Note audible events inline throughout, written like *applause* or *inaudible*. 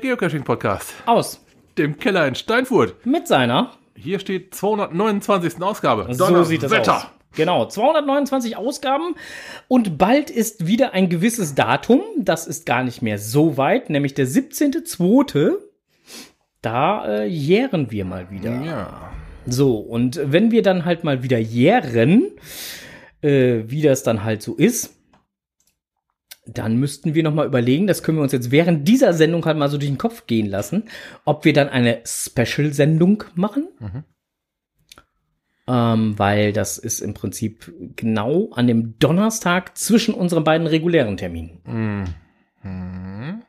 Geocaching-Podcast. Aus. Dem Keller in Steinfurt. Mit seiner. Hier steht 229. Ausgabe. So sieht es aus. Genau, 229 Ausgaben und bald ist wieder ein gewisses Datum. Das ist gar nicht mehr so weit, nämlich der 17.2. Da äh, jähren wir mal wieder. Ja. So, und wenn wir dann halt mal wieder jähren, äh, wie das dann halt so ist, dann müssten wir noch mal überlegen, das können wir uns jetzt während dieser Sendung halt mal so durch den Kopf gehen lassen, ob wir dann eine Special-Sendung machen. Mhm. Ähm, weil das ist im Prinzip genau an dem Donnerstag zwischen unseren beiden regulären Terminen. Mhm. *laughs*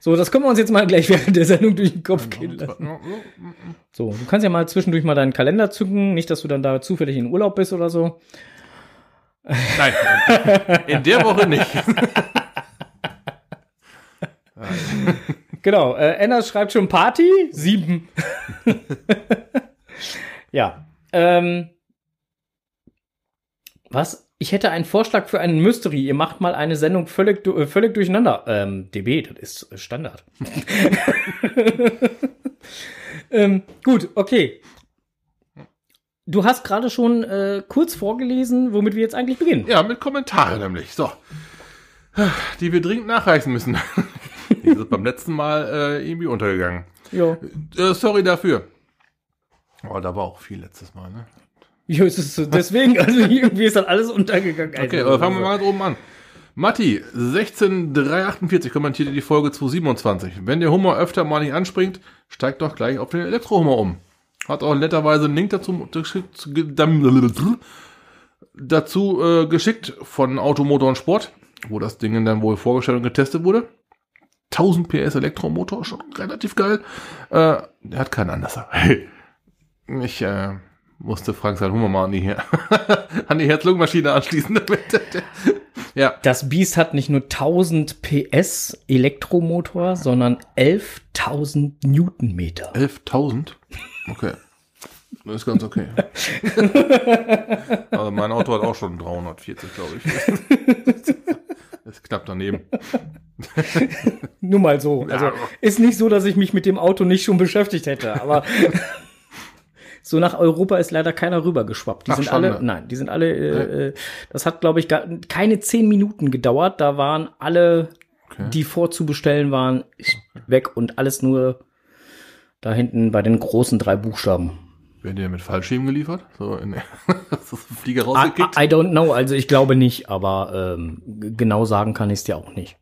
so, das können wir uns jetzt mal gleich während der Sendung durch den Kopf gehen lassen. So, du kannst ja mal zwischendurch mal deinen Kalender zücken, nicht, dass du dann da zufällig in Urlaub bist oder so. Nein, in der Woche nicht. genau, äh, Enna schreibt schon Party, sieben. ja. Ähm, was? Ich hätte einen Vorschlag für einen Mystery. Ihr macht mal eine Sendung völlig, äh, völlig durcheinander. Ähm, DB, das ist Standard. *laughs* *laughs* ähm, gut, okay. Du hast gerade schon äh, kurz vorgelesen, womit wir jetzt eigentlich beginnen. Ja, mit Kommentaren nämlich. So. *sighs* Die wir dringend nachreichen müssen. *laughs* Die sind beim letzten Mal äh, irgendwie untergegangen. Ja. Äh, sorry dafür. Oh, da war auch viel letztes Mal, ne? Ja, es ist so, deswegen, *laughs* also irgendwie ist dann alles untergegangen. Okay, aber fangen wir mal ganz oben an. Matti, 16348 kommentierte die Folge 227. Wenn der Hummer öfter mal nicht anspringt, steigt doch gleich auf den Elektrohummer um. Hat auch netterweise einen Link dazu, dazu äh, geschickt von Automotor und Sport, wo das Ding dann wohl vorgestellt und getestet wurde. 1000 PS Elektromotor, schon relativ geil. Äh, der hat keinen Anlasser. *laughs* Ich äh, musste Frank sein Hummer mal an die, *laughs* an die Herz-Lungen-Maschine anschließen. ja. Das Biest hat nicht nur 1000 PS Elektromotor, sondern 11.000 Newtonmeter. 11.000? Okay. Das ist ganz okay. *laughs* also mein Auto hat auch schon 340, glaube ich. *laughs* Das ist knapp daneben. *laughs* Nur mal so. Also ist nicht so, dass ich mich mit dem Auto nicht schon beschäftigt hätte, aber so nach Europa ist leider keiner rübergeschwappt. Die Ach, sind alle, ne? nein, die sind alle, äh, äh, das hat, glaube ich, gar, keine zehn Minuten gedauert. Da waren alle, okay. die vorzubestellen waren, weg und alles nur da hinten bei den großen drei Buchstaben. Werden die ja mit Fallschirmen geliefert? So in so *laughs* Flieger rausgekickt? I, I, don't know, also ich glaube nicht, aber ähm, genau sagen kann ich es dir auch nicht.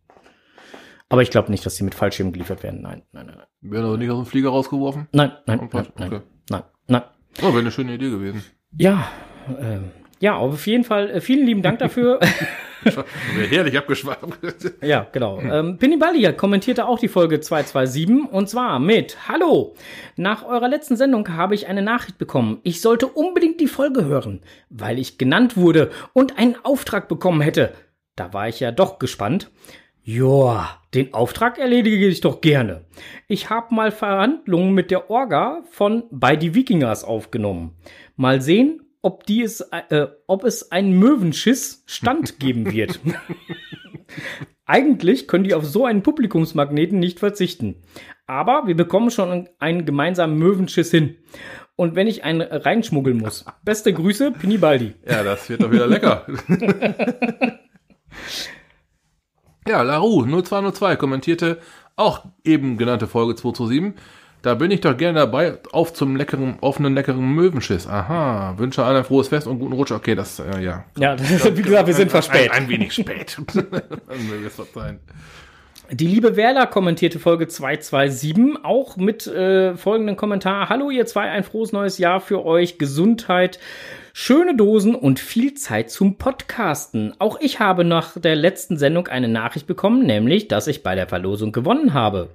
Aber ich glaube nicht, dass die mit Fallschirmen geliefert werden. Nein, nein, nein. Werden also nicht aus dem Flieger rausgeworfen? Nein, nein, nein, nein, okay. nein, nein. Oh, wäre eine schöne Idee gewesen. Ja, ähm, ja, auf jeden Fall äh, vielen lieben Dank dafür. *laughs* herrlich abgeschweift. *laughs* ja, genau. Ähm, Pinniballia kommentierte auch die Folge 227 und zwar mit Hallo. Nach eurer letzten Sendung habe ich eine Nachricht bekommen. Ich sollte unbedingt die Folge hören, weil ich genannt wurde und einen Auftrag bekommen hätte. Da war ich ja doch gespannt. Joa, den Auftrag erledige ich doch gerne. Ich habe mal Verhandlungen mit der Orga von Bei die Wikingers aufgenommen. Mal sehen, ob, die es, äh, ob es einen Möwenschiss Stand *laughs* geben wird. Eigentlich können die auf so einen Publikumsmagneten nicht verzichten. Aber wir bekommen schon einen gemeinsamen Möwenschiss hin. Und wenn ich einen reinschmuggeln muss. *laughs* Beste Grüße, Pinibaldi. Ja, das wird doch wieder lecker. *laughs* ja, Larue 0202 kommentierte auch eben genannte Folge 227 da bin ich doch gerne dabei. Auf zum leckeren, offenen, leckeren Möwenschiss. Aha. Wünsche allen ein frohes Fest und guten Rutsch. Okay, das, äh, ja. Ja, das, *laughs* wie gesagt, wir sind verspätet. Ein, ein, wenig spät. *laughs* möge es verzeihen. Die liebe Werler kommentierte Folge 227 auch mit äh, folgendem Kommentar. Hallo ihr zwei, ein frohes neues Jahr für euch. Gesundheit, schöne Dosen und viel Zeit zum Podcasten. Auch ich habe nach der letzten Sendung eine Nachricht bekommen, nämlich, dass ich bei der Verlosung gewonnen habe.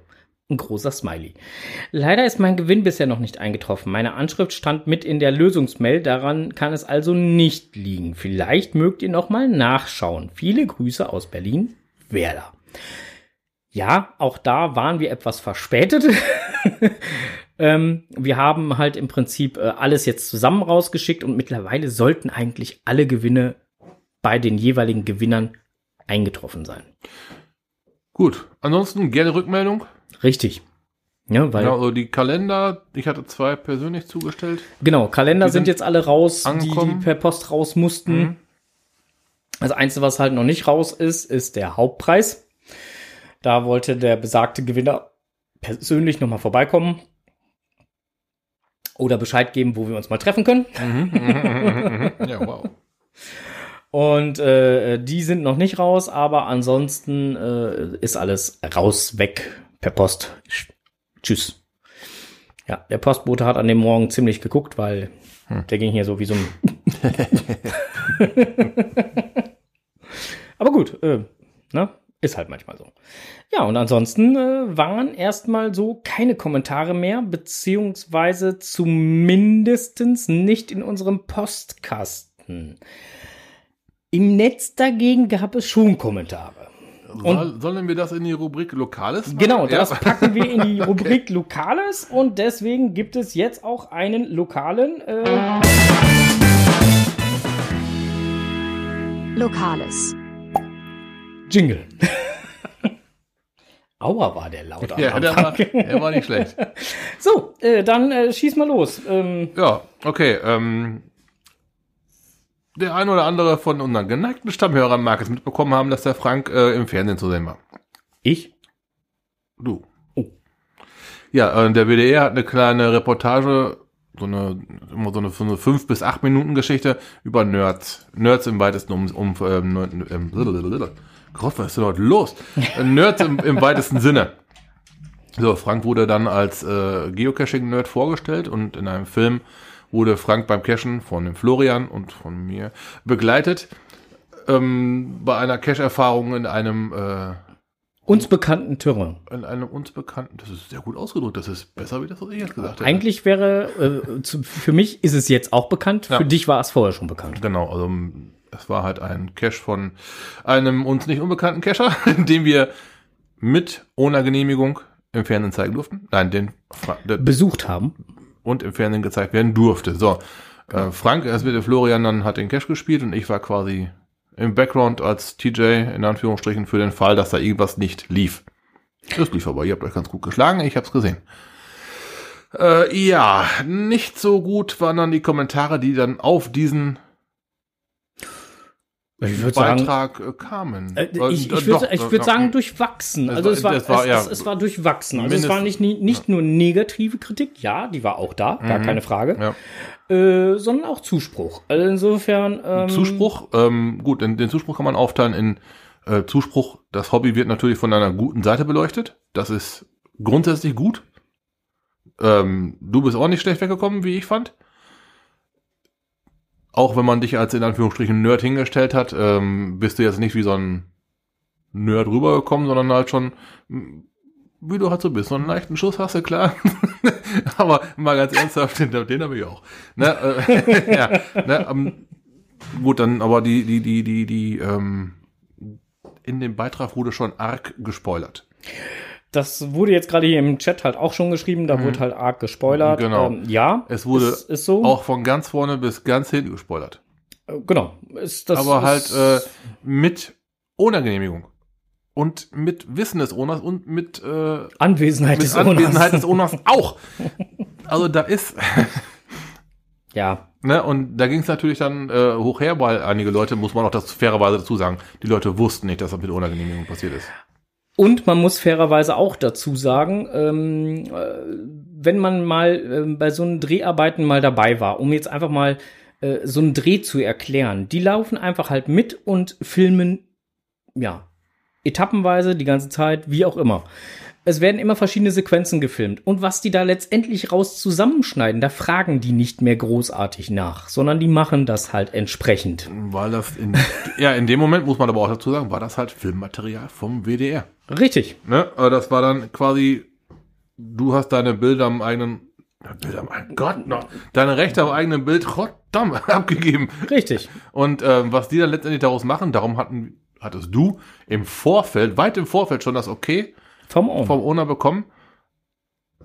Ein großer Smiley. Leider ist mein Gewinn bisher noch nicht eingetroffen. Meine Anschrift stand mit in der Lösungsmail. Daran kann es also nicht liegen. Vielleicht mögt ihr noch mal nachschauen. Viele Grüße aus Berlin, Werder. Ja, auch da waren wir etwas verspätet. *laughs* ähm, wir haben halt im Prinzip äh, alles jetzt zusammen rausgeschickt und mittlerweile sollten eigentlich alle Gewinne bei den jeweiligen Gewinnern eingetroffen sein. Gut, ansonsten gerne Rückmeldung. Richtig. Ja, weil Genau, also die Kalender, ich hatte zwei persönlich zugestellt. Genau, Kalender sind, sind jetzt alle raus, die, angekommen. die per Post raus mussten. Mhm. Das Einzige, was halt noch nicht raus ist, ist der Hauptpreis. Da wollte der besagte Gewinner persönlich nochmal vorbeikommen oder Bescheid geben, wo wir uns mal treffen können. Ja, wow. *laughs* Und äh, die sind noch nicht raus, aber ansonsten äh, ist alles raus, weg per Post. Sch- Tschüss. Ja, der Postbote hat an dem Morgen ziemlich geguckt, weil der ging hier so wie so ein. *laughs* aber gut, äh, ne? Ist halt manchmal so. Ja, und ansonsten äh, waren erstmal so keine Kommentare mehr, beziehungsweise zumindestens nicht in unserem Postkasten. Im Netz dagegen gab es schon Kommentare. Soll, sollen wir das in die Rubrik Lokales machen? Genau, das Ja. packen wir in die *laughs* Rubrik Lokales und deswegen gibt es jetzt auch einen lokalen. Äh, Lokales. Jingle. *laughs* Aua, war der laut Ja, der war, der war nicht schlecht. *laughs* So, äh, dann äh, schieß mal los. Ähm, Ja, okay. Ähm, der ein oder andere von unseren geneigten Stammhörern mag es mitbekommen haben, dass der Frank äh, im Fernsehen zu sehen war. ich? Du. Oh. Ja, äh, der WDR hat eine kleine Reportage, so eine, immer so eine, so eine fünf bis acht Minuten Geschichte über Nerds. Nerds im weitesten um, um ähm, ähm. Gott, was ist denn heute los? Äh, Nerds im, im weitesten Sinne. So, Frank wurde dann als äh, Geocaching-Nerd vorgestellt und in einem Film wurde Frank beim Cachen von dem Florian und von mir begleitet. Ähm, bei einer Cache-Erfahrung in einem äh, Uns bekannten Terrain. in einem uns bekannten, das ist sehr gut ausgedrückt, das ist besser wie das, was ich jetzt gesagt habe. Eigentlich wäre, äh, zu, für mich ist es jetzt auch bekannt, Ja. für dich war es vorher schon bekannt. Genau, also es war halt ein Cache von einem uns nicht unbekannten Cacher, *laughs* den wir mit ohne Genehmigung im Fernsehen zeigen durften. Nein, den der, Besucht haben. Und im Fernsehen gezeigt werden durfte. So, äh, Frank, erst mit dem Florian, dann hat den Cache gespielt und ich war quasi im Background als TJ in Anführungsstrichen für den Fall, dass da irgendwas nicht lief. Das lief aber, ihr habt euch ganz gut geschlagen, ich hab's gesehen. Äh, ja, nicht so gut waren dann die Kommentare, die dann auf diesen Ich würde sagen, Beitrag äh, kamen. Äh, Äh, ich äh, ich doch, würde ich äh, würd sagen durchwachsen. Es Also war- es war, es war, es, ja, es, es war durchwachsen. Also es war nicht, nicht nur negative Kritik, ja, die war auch da, gar Mhm. keine Frage, Ja. äh, sondern auch Zuspruch. Also insofern ähm, Zuspruch, ähm, gut, den, den Zuspruch kann man aufteilen in äh, Zuspruch, das Hobby wird natürlich von einer guten Seite beleuchtet. Das ist grundsätzlich gut. Ähm, du bist auch nicht schlecht weggekommen, wie ich fand. Auch wenn man dich als in Anführungsstrichen Nerd hingestellt hat, ähm, bist du jetzt nicht wie so ein Nerd rübergekommen, sondern halt schon, wie du halt so bist. So einen leichten Schuss hast du, klar. *laughs* Aber mal ganz ernsthaft, den, den habe ich auch. Ne, äh, *laughs* ja, ne, ähm, Gut, dann aber die, die, die, die, die, ähm, in dem Beitrag wurde schon arg gespoilert. Das wurde jetzt gerade hier im Chat halt auch schon geschrieben, da wurde halt arg gespoilert. Mhm. Genau. Ähm, ja, Es wurde ist, ist so. Auch von ganz vorne bis ganz hinten gespoilert. Äh, genau. Ist, das aber halt äh, mit ohne Genehmigung. Und mit Wissen des Owners und mit, äh, Anwesenheit mit des Anwesenheit des Owners *laughs* auch. Also da ist, Ja, ne, und da ging es natürlich dann äh, hoch her, weil einige Leute, muss man auch das fairerweise dazu sagen, die Leute wussten nicht, dass das mit ohne Genehmigung passiert ist. Und man muss fairerweise auch dazu sagen, ähm, äh, wenn man mal ähm, bei so einen Dreharbeiten mal dabei war, um jetzt einfach mal äh, so einen Dreh zu erklären, die laufen einfach halt mit und filmen, ja, etappenweise die ganze Zeit, wie auch immer. Es werden immer verschiedene Sequenzen gefilmt. Und was die da letztendlich raus zusammenschneiden, da fragen die nicht mehr großartig nach, sondern die machen das halt entsprechend. Weil das in, ja, in dem Moment, muss man aber auch dazu sagen, war das halt Filmmaterial vom WDR. Richtig. Ne? Aber das war dann quasi, du hast deine Bilder am eigenen, Bilder am eigenen, Gott, noch, deine Rechte am eigenen Bild, verdammt, *laughs* abgegeben. Richtig. Und ähm, was die dann letztendlich daraus machen, darum hatten, hattest du im Vorfeld, weit im Vorfeld schon das Okay Vom Owner. vom Owner bekommen.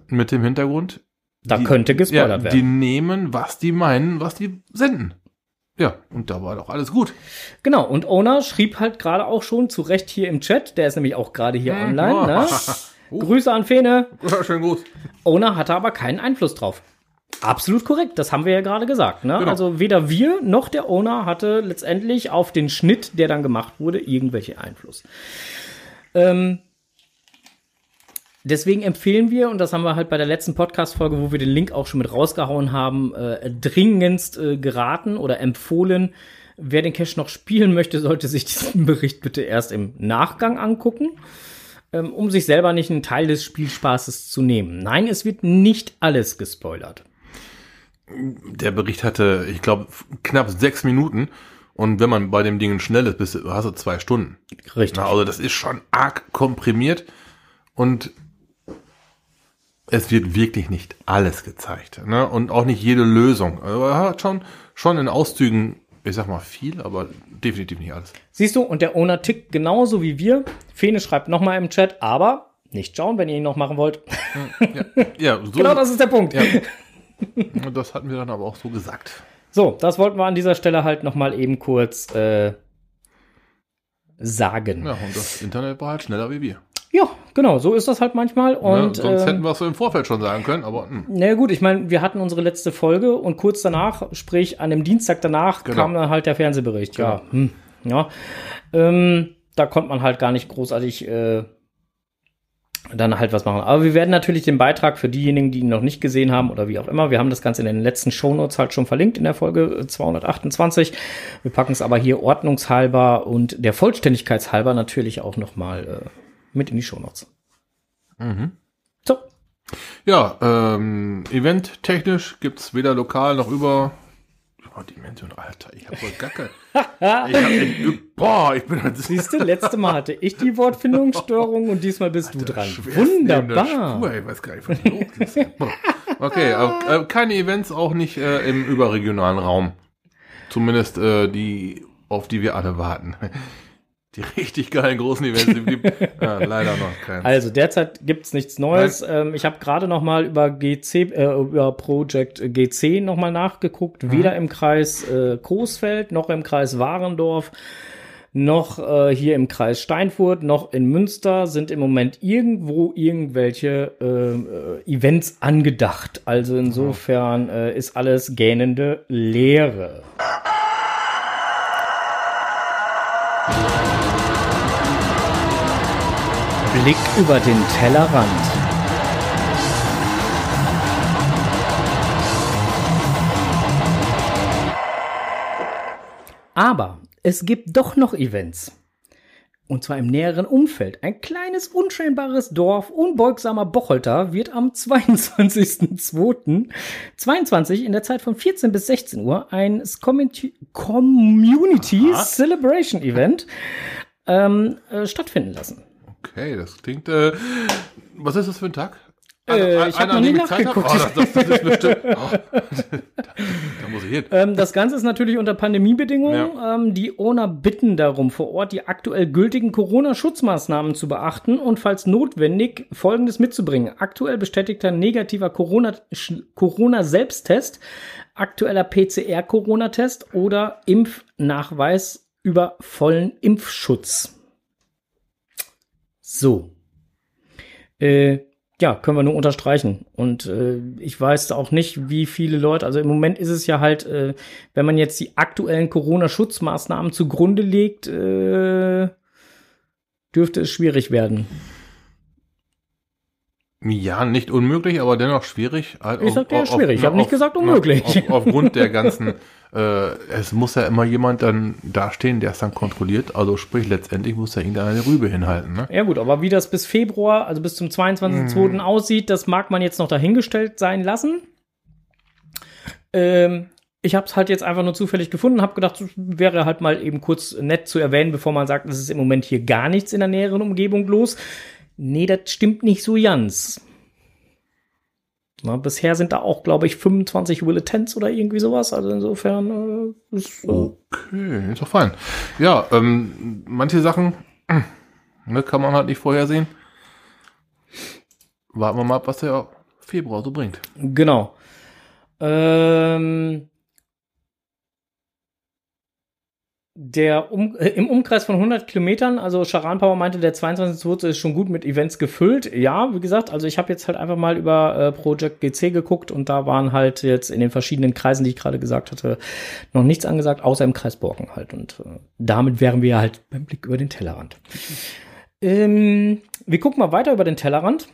Mit dem Hintergrund, da die- könnte gespoilert ja, die werden. nehmen, was die meinen, was die senden. Ja, und da war doch alles gut. Genau, und Owner schrieb halt gerade auch schon zu Recht hier im Chat, der ist nämlich auch gerade hier Hm, online. oh. Ne? *laughs* Uh. Grüße an Fene. Ja, schön gut. Owner hatte aber keinen Einfluss drauf. Absolut korrekt, das haben wir ja gerade gesagt. Ne? Genau. Also weder wir noch der Owner hatte letztendlich auf den Schnitt, der dann gemacht wurde, irgendwelche Einfluss. Ähm, deswegen empfehlen wir, und das haben wir halt bei der letzten Podcast-Folge, wo wir den Link auch schon mit rausgehauen haben, äh, dringendst äh, geraten oder empfohlen, wer den Cache noch spielen möchte, sollte sich diesen Bericht bitte erst im Nachgang angucken ähm, um sich selber nicht einen Teil des Spielspaßes zu nehmen. Nein, es wird nicht alles gespoilert. Der Bericht hatte, ich glaube, knapp sechs Minuten. Und wenn man bei dem Ding schnell ist, bist du, hast du zwei Stunden. Richtig. Na, also das ist schon arg komprimiert. Und es wird wirklich nicht alles gezeigt. Ne? Und auch nicht jede Lösung. Also er hat schon, schon in Auszügen, ich sag mal viel, aber definitiv nicht alles. Siehst du, und der Owner tickt genauso wie wir. Fene schreibt nochmal im Chat, aber nicht schauen, wenn ihr ihn noch machen wollt. Ja, *laughs* so, genau das ist der Punkt. Ja. das hatten wir dann aber auch so gesagt. So, das wollten wir an dieser Stelle halt nochmal eben kurz äh, sagen. Ja, und das Internet war halt schneller wie wir. Ja, genau, so ist das halt manchmal. Ne? Und Sonst ähm, hätten wir es so im Vorfeld schon sagen können, aber hm. Na gut, ich meine, wir hatten unsere letzte Folge und kurz danach, sprich an dem Dienstag danach, Genau. kam dann halt der Fernsehbericht. Ja, hm, ja. Ähm, da konnte man halt gar nicht großartig äh, dann halt was machen. Aber wir werden natürlich den Beitrag für diejenigen, die ihn noch nicht gesehen haben oder wie auch immer, wir haben das Ganze in den letzten Shownotes halt schon verlinkt in der Folge äh, 228. Wir packen es aber hier ordnungshalber und der Vollständigkeitshalber natürlich auch noch mal äh, mit in die Shownotes. Mhm. So, Ja, ähm, eventtechnisch gibt's weder lokal noch über. Oh, Dimension, Alter, ich hab wohl Gacke. *laughs* ich hab echt, boah, ich bin halt Siehst du, letzte Mal hatte ich die Wortfindungsstörung und diesmal bist du dran. Wunderbar. Spur, ich weiß gar nicht, was los ist. Okay, aber, äh, keine Events auch nicht äh, im überregionalen Raum. Zumindest äh, die, auf die wir alle warten. Die *laughs* richtig geilen großen Events, die gibt ja, leider noch keins. Also derzeit gibt's nichts Neues. Ähm, ich habe gerade noch mal über GC, äh, über Project GC noch mal nachgeguckt. Weder im Kreis äh, Coesfeld noch im Kreis Warendorf noch äh, hier im Kreis Steinfurt noch in Münster sind im Moment irgendwo irgendwelche äh, äh, Events angedacht. Also insofern äh, ist alles gähnende Leere. Blick über den Tellerrand. Aber es gibt doch noch Events. Und zwar im näheren Umfeld. Ein kleines, unscheinbares Dorf unbeugsamer Bocholter wird am 22.02.22 in der Zeit von 14 bis 16 Uhr ein Community, Community Aha. Celebration Event ähm, äh, stattfinden lassen. Okay, das klingt. Äh, was ist das für ein Tag? Äh, ich hab noch nie nachgeguckt. Oh, das, das, das ist bestimmt. *laughs* Oh, *laughs* da, muss ich hin. Ähm, das Ganze ist natürlich unter Pandemiebedingungen. Ähm, die Owner bitten darum, vor Ort die aktuell gültigen Corona-Schutzmaßnahmen zu beachten und falls notwendig Folgendes mitzubringen. Aktuell bestätigter negativer Corona- Corona-Selbsttest, aktueller PCR-Corona-Test oder Impfnachweis über vollen Impfschutz. So. Äh, ja, können wir nur unterstreichen. Und äh, ich weiß auch nicht, wie viele Leute, also im Moment ist es ja halt, äh, wenn man jetzt die aktuellen Corona-Schutzmaßnahmen zugrunde legt, äh, dürfte es schwierig werden. Ja, nicht unmöglich, aber dennoch schwierig. Halt Ich sag ja schwierig, ich hab nicht gesagt unmöglich. Auf, aufgrund der ganzen, *laughs* äh, es muss ja immer jemand dann dastehen, der es dann kontrolliert. Also sprich, letztendlich muss ja irgendeiner eine Rübe hinhalten. Ne? Ja gut, aber wie das bis Februar, also bis zum 22.02. aussieht, das mag man jetzt noch dahingestellt sein lassen. Ähm, ich habe es halt jetzt einfach nur zufällig gefunden, habe gedacht, es wäre halt mal eben kurz nett zu erwähnen, bevor man sagt, es ist im Moment hier gar nichts in der näheren Umgebung los. Nee, das stimmt nicht so ganz. Na, bisher sind da auch, glaube ich, 25 Willetents oder irgendwie sowas. Also insofern äh, ist, äh, Okay, ist doch fein. Ja, ähm, manche Sachen *clears throat* ne, kann man halt nicht vorhersehen. Warten wir mal ab, was der Februar so bringt. Genau. Ähm, der um, äh, im Umkreis von 100 Kilometern, also Charan Power meinte, der 22.2. ist schon gut mit Events gefüllt. Ja, wie gesagt, also ich habe jetzt halt einfach mal über äh, Project GC geguckt und da waren halt jetzt in den verschiedenen Kreisen, die ich gerade gesagt hatte, noch nichts angesagt, außer im Kreis Borken halt. Und äh, damit wären wir halt beim Blick über den Tellerrand. Ähm, wir gucken mal weiter über den Tellerrand.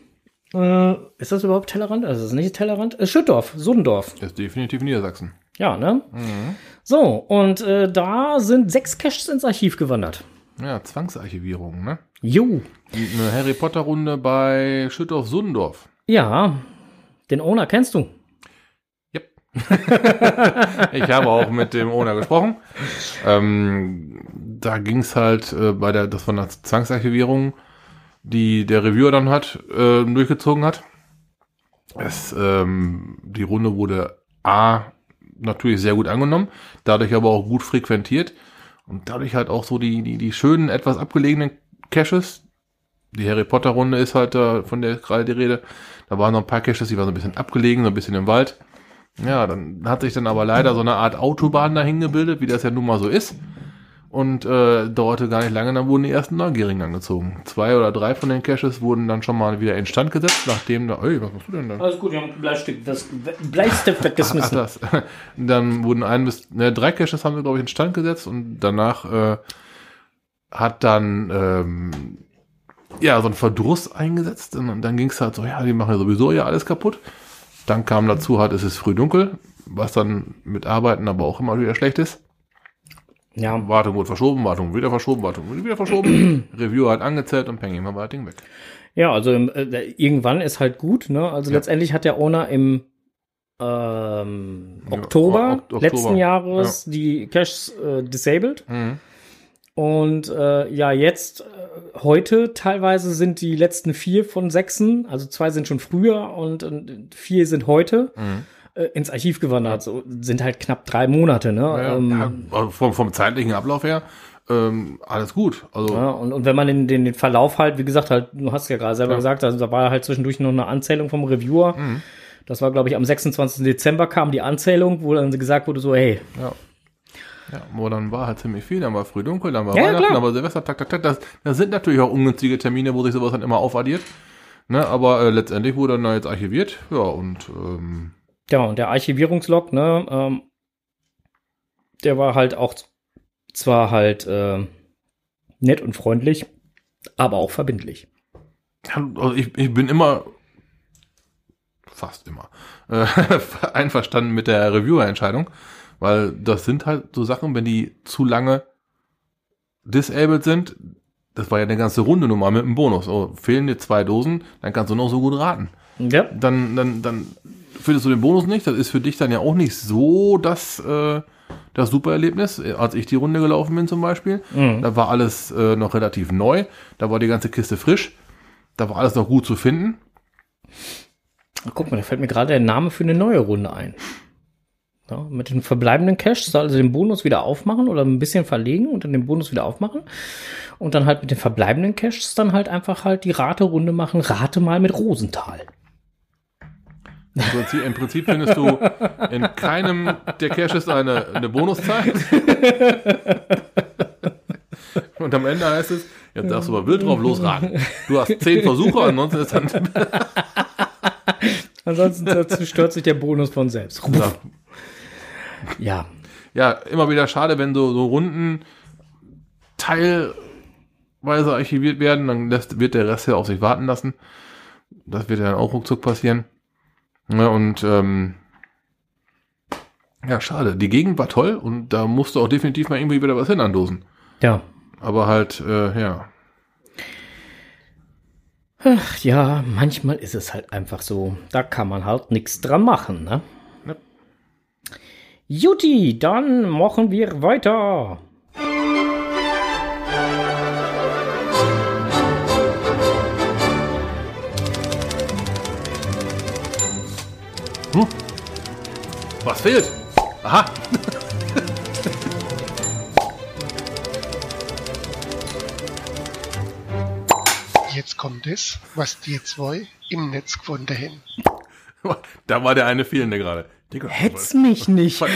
Äh, ist das überhaupt Tellerrand? Also das ist nicht Tellerrand. Äh, Schüttdorf, Sudendorf. Das ist definitiv Niedersachsen. Ja, ne? Mhm. So, und äh, da sind sechs Caches ins Archiv gewandert. Ja, Zwangsarchivierung, ne? Jo. Eine Harry Potter Runde bei Schüttorf Sundorf. Ja, den Owner kennst du. Yep. *laughs* ich habe auch mit dem Owner gesprochen. Ähm, da ging es halt äh, bei der, das von der Zwangsarchivierung, die der Reviewer dann hat, äh, durchgezogen hat. Es, ähm, die Runde wurde A natürlich sehr gut angenommen, dadurch aber auch gut frequentiert und dadurch halt auch so die, die, die schönen, etwas abgelegenen Caches. Die Harry Potter Runde ist halt da, von der gerade die Rede. Da waren noch ein paar Caches, die waren so ein bisschen abgelegen, so ein bisschen im Wald. Ja, dann hat sich dann aber leider so eine Art Autobahn dahin gebildet, wie das ja nun mal so ist. Und äh, dauerte gar nicht lange, dann wurden die ersten Neugierigen angezogen. Zwei oder drei von den Caches wurden dann schon mal wieder instand gesetzt, nachdem da, ey, was machst du denn da? Alles gut, wir haben ein Bleistift, das Bleistift weggeschmissen. Ach, das. *laughs* Dann wurden ein bis, ne, drei Caches haben wir, glaube ich, instand gesetzt und danach äh, hat dann ähm, ja so ein Verdruss eingesetzt und dann ging es halt so, ja, die machen ja sowieso ja alles kaputt. Dann kam dazu halt, es ist früh dunkel, was dann mit Arbeiten aber auch immer wieder schlecht ist. Ja, Wartung wurde verschoben, Wartung wieder verschoben, Wartung wurde wieder verschoben. *clears throat* Review halt angezählt und Peng, immer war das Ding weg. ja, also äh, irgendwann ist halt gut, ne? Also Ja. letztendlich hat der Owner im ähm, Ja, Oktober, Ok- Oktober, letzten Jahres die Caches äh, disabled. Mhm. Und äh, ja, jetzt, äh, heute teilweise sind die letzten vier von sechsen, also zwei sind schon früher und, und vier sind heute Mhm. Äh, ins Archiv gewandert. So, sind halt knapp drei Monate, ne? Ja, ähm, ja, vom, vom zeitlichen Ablauf her, ähm, alles gut. Also, Ja, und, und wenn man den, den, den Verlauf halt, wie gesagt, halt, du hast ja gerade selber Ja. gesagt, also da war halt zwischendurch noch eine Anzählung vom Reviewer. Mhm. Das war, glaube ich, am 26. Dezember kam die Anzählung, wo dann gesagt wurde, so, hey, ja. Ja, wo dann war halt ziemlich viel, dann war früh dunkel, dann war Ja, Weihnachten, klar. dann war Silvester, tak, tak, tak. Das, das sind natürlich auch ungünstige Termine, wo sich sowas dann immer aufaddiert. Ne, aber äh, letztendlich wurde dann da jetzt archiviert. Ja, und ähm, ja, und der Archivierungslog, ne, ähm, der war halt auch zwar halt äh, nett und freundlich, aber auch verbindlich. also ich, ich bin immer, fast immer, äh, *laughs* einverstanden mit der Reviewer-Entscheidung, weil das sind halt so Sachen, wenn die zu lange disabled sind, das war ja eine ganze Runde nun mal mit einem Bonus. Oh, fehlen dir zwei Dosen, dann kannst du noch so gut raten. Ja, Dann, dann, dann findest du den Bonus nicht. Das ist für dich dann ja auch nicht so das, äh, das Supererlebnis. Als ich die Runde gelaufen bin zum Beispiel, Mhm. da war alles äh, noch relativ neu. Da war die ganze Kiste frisch. Da war alles noch gut zu finden. guck mal, da fällt mir gerade der Name für eine neue Runde ein. Ja, mit den verbleibenden Caches, also den Bonus wieder aufmachen oder ein bisschen verlegen und dann den Bonus wieder aufmachen. Und dann halt mit den verbleibenden Caches dann halt einfach halt die Raterunde machen. Rate mal mit Rosenthal. Im Prinzip, Im Prinzip findest du in keinem der Caches eine, eine Bonuszeit. Und am Ende heißt es, jetzt darfst du aber wild drauf losraten. Du hast zehn Versuche, ansonsten ist dann Ansonsten zerstört sich der Bonus von selbst. Ja. Ja, ja, immer wieder schade, wenn so, so Runden teilweise archiviert werden, dann lässt, wird der Rest ja auf sich warten lassen. Das wird ja dann auch ruckzuck passieren. Ja, und ähm, ja, schade. Die Gegend war toll und da musste auch definitiv mal irgendwie wieder was hin andosen. ja. Aber halt, äh, ja. Ach ja, manchmal ist es halt einfach so. Da kann man halt nichts dran machen, ne? Ja. Juti, dann machen wir weiter. Was fehlt? Aha. Jetzt kommt es, was die zwei im Netz gefunden haben. *laughs* Da war der eine fehlende gerade. Digga, Hetz mich nicht. *laughs* was-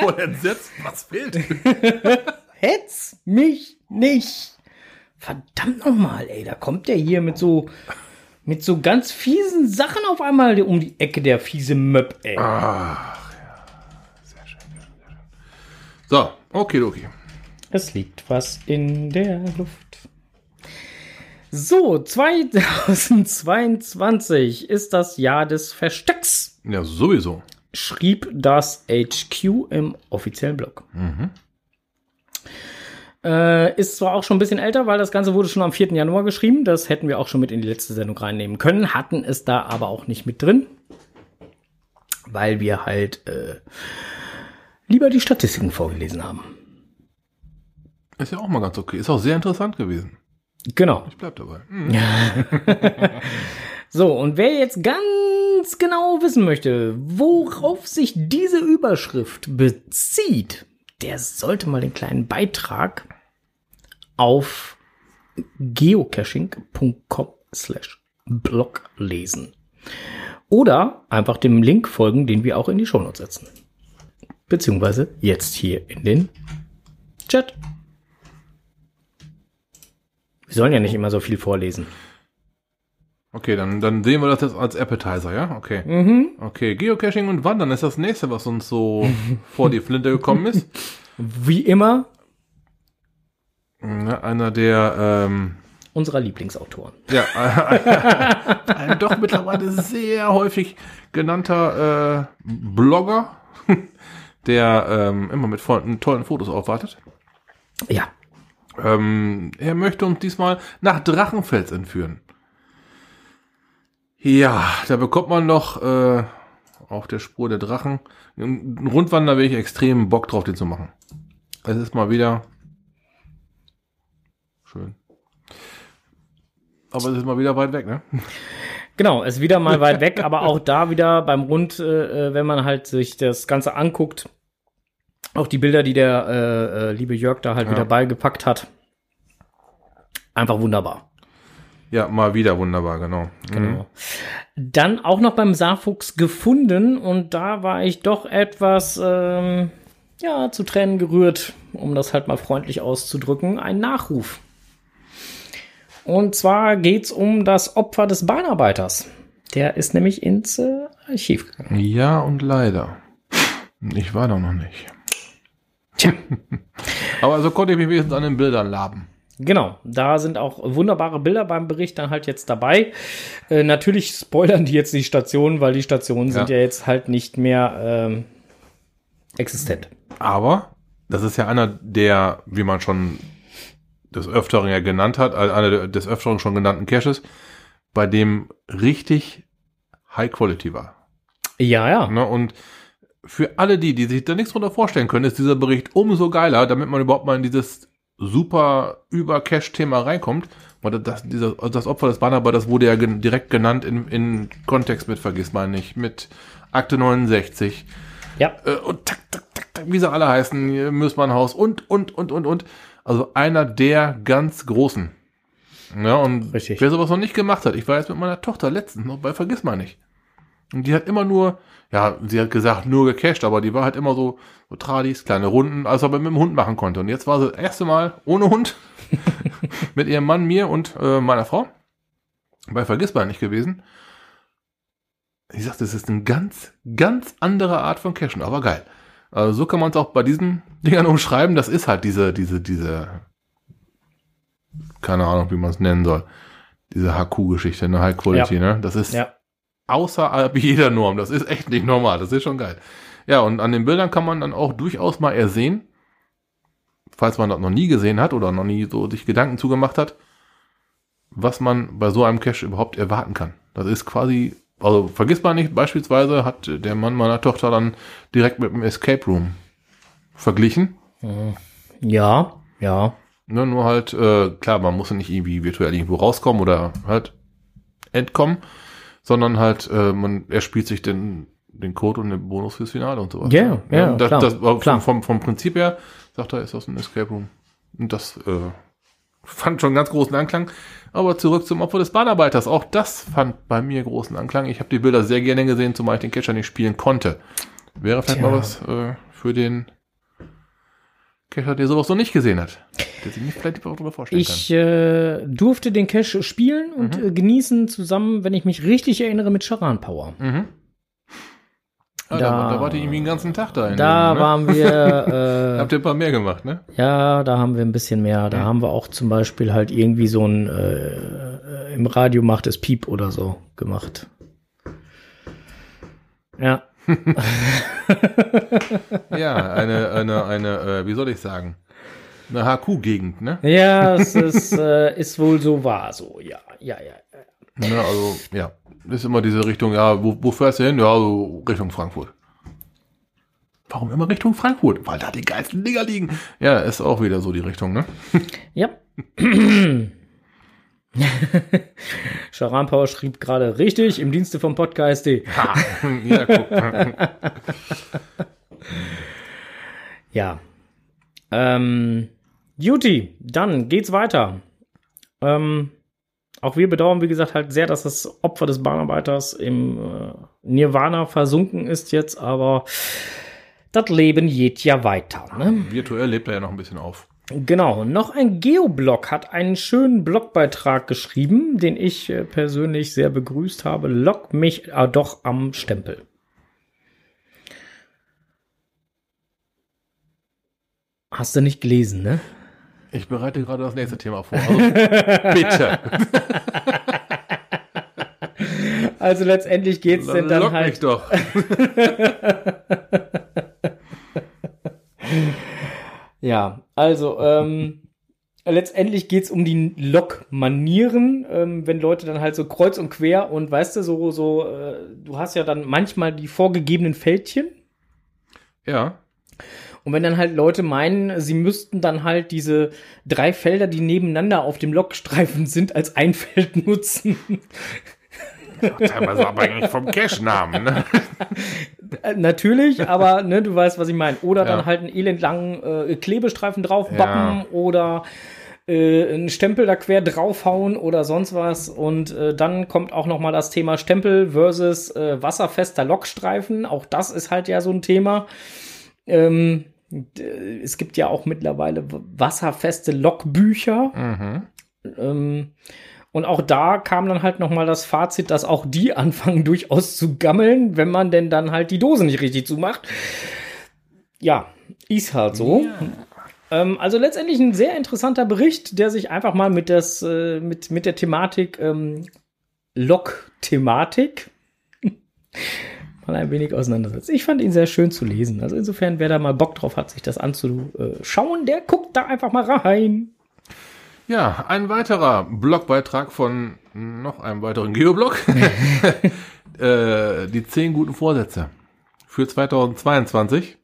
Voll entsetzt. Was fehlt? *laughs* Hetz mich nicht. Verdammt nochmal, ey, da kommt der hier mit so, mit so ganz fiesen Sachen auf einmal um die Ecke, der fiese Möb, ey. So, okay, okay. Es liegt was in der Luft. So, 2022 ist das Jahr des Verstecks, Ja, sowieso. schrieb das HQ im offiziellen Blog. Äh, ist zwar auch schon ein bisschen älter, weil das Ganze wurde schon am 4. Januar geschrieben. Das hätten wir auch schon mit in die letzte Sendung reinnehmen können, hatten es da aber auch nicht mit drin, weil wir halt äh, lieber die Statistiken vorgelesen haben. Ist ja auch mal ganz okay. Ist auch sehr interessant gewesen. Genau. Ich bleib dabei. Hm. *laughs* So, und wer jetzt ganz genau wissen möchte, worauf sich diese Überschrift bezieht, der sollte mal den kleinen Beitrag auf geocaching.com slash blog lesen. Oder einfach dem Link folgen, den wir auch in die Shownotes setzen. Beziehungsweise jetzt hier in den Chat. Wir sollen ja nicht immer so viel vorlesen. Okay, dann, dann sehen wir das jetzt als Appetizer, ja? Okay. Mhm. Okay, Geocaching und Wandern ist das nächste, was uns so *laughs* vor die Flinte gekommen ist. Wie immer Ja, einer der, ähm, unserer Lieblingsautoren. ja, ein, *laughs* ein doch mittlerweile sehr häufig genannter äh, Blogger, *laughs* der ähm, immer mit vollen, tollen Fotos aufwartet. Ja, Ähm, er möchte uns diesmal nach Drachenfels entführen. Ja, da bekommt man noch äh, auf der Spur der Drachen. Ein Rundwander will ich extrem Bock drauf, den zu machen. Es ist mal wieder schön. Aber es ist mal wieder weit weg, ne? genau, ist wieder mal *laughs* weit weg, aber auch da wieder beim Rund, äh, äh, wenn man halt sich das Ganze anguckt, auch die Bilder, die der äh, äh, liebe Jörg da halt Ja. wieder beigepackt hat. Einfach wunderbar. Ja, mal wieder wunderbar, genau. Mhm. Genau. Dann auch noch beim Saarfuchs gefunden und da war ich doch etwas ähm, ja zu Tränen gerührt, um das halt mal freundlich auszudrücken. Ein Nachruf. Und zwar geht's um das Opfer des Bahnarbeiters. Der ist nämlich ins äh, Archiv gegangen. Ja und leider. Ich war doch noch nicht. Tja. *laughs* Aber so konnte ich mich wenigstens an den Bildern laben. Genau, da sind auch wunderbare Bilder beim Bericht dann halt jetzt dabei. Äh, natürlich spoilern die jetzt die Stationen, weil die Stationen sind Ja. ja jetzt halt nicht mehr ähm, existent. Aber das ist ja einer der, wie man schon des Öfteren ja genannt hat, also einer des Öfteren schon genannten Caches, bei dem richtig High Quality war. Ja, ja. Ne? Und für alle die, die sich da nichts drunter vorstellen können, ist dieser Bericht umso geiler, damit man überhaupt mal in dieses super über Cache-Thema reinkommt. Weil das, dieser, das Opfer des Bannerarbeiters wurde ja gen direkt genannt in, in Kontext mit Vergiss mal nicht, mit Akte 69 Ja, äh, und tak, tak, tak, tak, wie sie alle heißen, hier Müßmannhaus und, und, und, und, und. Also einer der ganz Großen. Ja, und Richtig. wer sowas noch nicht gemacht hat, ich war jetzt mit meiner Tochter letztens noch bei Vergiss mal nicht. Und die hat immer nur, ja, sie hat gesagt, nur gecached, aber die war halt immer so, so Tradis, kleine Runden, als ob er mit dem Hund machen konnte. Und jetzt war sie das erste Mal ohne Hund *laughs* mit ihrem Mann, mir und äh, meiner Frau bei Vergiss mal nicht gewesen. Ich sagte, das ist eine ganz, ganz andere Art von Cashen, aber geil. Also so kann man es auch bei diesen Dingern umschreiben. Das ist halt diese, diese, diese, keine Ahnung, wie man es nennen soll. Diese HQ-Geschichte, eine High Quality, ne? Das ist ja. Außerhalb *laughs* jeder Norm. Das ist echt nicht normal. Das ist schon geil. Ja, und an den Bildern kann man dann auch durchaus mal ersehen, falls man das noch nie gesehen hat oder noch nie so sich Gedanken zugemacht hat, was man bei so einem Cache überhaupt erwarten kann. Das ist quasi, also vergisst man nicht, beispielsweise hat der Mann meiner Tochter dann direkt mit dem Escape Room verglichen. Ja, ja. Ne, nur halt, äh, klar, man muss ja nicht irgendwie virtuell irgendwo rauskommen oder halt entkommen, sondern halt, äh, man, er spielt sich den, den Code und den Bonus fürs Finale und sowas. Ja, ja, das, klar, das, war klar. Vom, vom Prinzip her, sagt er, ist das ein Escape Room. Und das äh, fand schon ganz großen Anklang. Aber zurück zum Opfer des Bahnarbeiters. Auch das fand bei mir großen Anklang. Ich habe die Bilder sehr gerne gesehen, zumal ich den Catcher nicht spielen konnte. Wäre vielleicht Tja. mal was äh, für den Cacher, der sowas noch nicht gesehen hat. Der sich nicht vielleicht darüber vorstellen Ich äh, durfte den Cache spielen und äh, genießen zusammen, wenn ich mich richtig erinnere, mit Charan Power. kann. Mhm. Ah, da, Da- da, wart ihr irgendwie den ganzen Tag da. Da dem, ne? waren wir, *laughs* Habt ihr ein paar mehr gemacht, ne? äh, ja, da haben wir ein bisschen mehr. Da haben wir auch zum Beispiel halt irgendwie so ein äh, äh, im Radio macht es Piep oder so gemacht. Ja, *laughs* Ja, eine, eine, eine, äh, wie soll ich sagen? Eine HQ-Gegend, ne? ja, es ist, äh, ist wohl so wahr, so, ja, ja, ja. ja. ne? Also, ja. Das ist immer diese Richtung, ja, wo, wo fährst du hin? Ja, so Richtung Frankfurt. Warum immer Richtung Frankfurt? Weil da die geilsten Dinger liegen. Ja, ist auch wieder so die Richtung, ne? Ja. *clears throat* *laughs* Charan Power schrieb gerade richtig im Dienste vom Podcast. Ha. *laughs* ja, guck. Ja. Ähm, Duty, dann geht's weiter. Ähm, auch wir bedauern, wie gesagt, halt sehr, dass das Opfer des Bahnarbeiters im äh, Nirvana versunken ist jetzt, aber das Leben geht ja weiter. Ne? Virtuell lebt er ja noch ein bisschen auf. Genau, noch ein Geoblog hat einen schönen Blogbeitrag geschrieben, den ich äh, persönlich sehr begrüßt habe. Lock mich äh, doch am Stempel. Hast du nicht gelesen, ne? Ich bereite gerade das nächste Thema vor. Also, *laughs* bitte. *laughs* Also letztendlich geht's denn dann Lock mich halt. doch. *laughs* Ja, also ähm, letztendlich geht's um die Lokmanieren, ähm, wenn Leute dann halt so kreuz und quer und weißt du, so, so, äh, du hast ja dann manchmal die vorgegebenen Fältchen. Ja. Und wenn dann halt Leute meinen, sie müssten dann halt diese drei Felder, die nebeneinander auf dem Lokstreifen sind, als ein Feld *laughs* nutzen. Teilweise abhängig *laughs* vom Cache-Namen, ne? Äh, Natürlich, aber ne, du weißt, was ich meine. Oder Ja. dann halt einen elendlangen äh, Klebestreifen draufbappen Ja. oder äh, einen Stempel da quer draufhauen oder sonst was. Und äh, dann kommt auch noch mal das Thema Stempel versus äh, wasserfester Lokstreifen. Auch das ist halt ja so ein Thema. Ähm, es gibt ja auch mittlerweile wasserfeste Lokbücher. Mhm. Ähm, und auch da kam dann halt noch mal das Fazit, dass auch die *laughs* anfangen durchaus zu gammeln, wenn man denn dann halt die Dose nicht richtig zumacht. Ja, ist halt so. Ähm, also letztendlich ein sehr interessanter Bericht, der sich einfach mal mit, das, äh, mit, mit der Thematik ähm, Log-Thematik *laughs* mal ein wenig auseinandersetzt. Ich fand ihn sehr schön zu lesen. Also insofern, wer da mal Bock drauf hat, sich das anzuschauen, der guckt da einfach mal rein. Ja, ein weiterer Blogbeitrag von noch einem weiteren Geoblog. *laughs* *laughs* äh, die zehn guten Vorsätze für 2022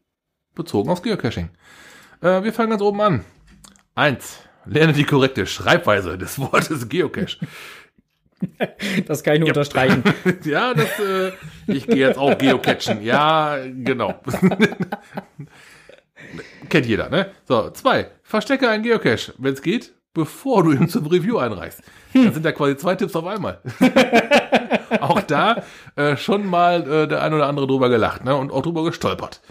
bezogen aufs Geocaching. Äh, wir fangen ganz oben an. Eins. Lerne die korrekte Schreibweise des Wortes Geocache. *laughs* Das kann ich nur unterstreichen. ja, das, äh, ich gehe jetzt auch Geocachen. Ja, genau. Kennt jeder, ne? So, zwei. Verstecke einen Geocache, wenn es geht, bevor du ihn zum Review einreichst. Das sind ja quasi zwei Tipps auf einmal. *laughs* auch da äh, schon mal äh, der ein oder andere drüber gelacht, ne? Und auch drüber gestolpert.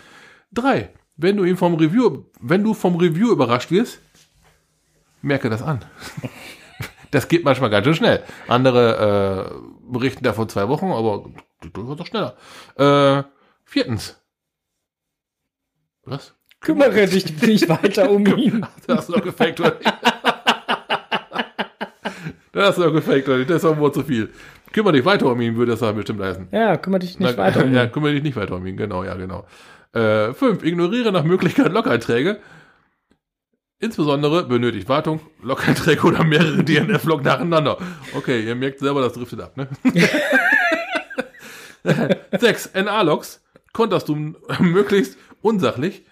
Drei. Wenn du ihn vom Review, wenn du vom Review überrascht wirst, merke das an. *laughs* Das geht manchmal ganz schön schnell. Andere äh, berichten davon zwei Wochen, aber durchaus auch schneller. Äh, viertens. Was? Kümmere dich nicht weiter um *laughs* ihn. Das hast du doch gefaked, oder nicht? Das du doch gefaked, nicht? Das ist doch wohl zu viel. Kümmere dich weiter um ihn, würde das dann bestimmt heißen. Ja, kümmere dich nicht Na, weiter um *laughs* Ja, ihn. kümmere dich nicht weiter um ihn, genau, ja, genau. Äh, fünf, ignoriere nach Möglichkeit Log-Einträge. Insbesondere benötigt Wartung, Log-Einträge oder mehrere DNF-Log nacheinander. Okay, ihr merkt selber, das driftet ab, ne? *laughs* *laughs* Sechs, NA-Logs konterst du möglichst unsachlich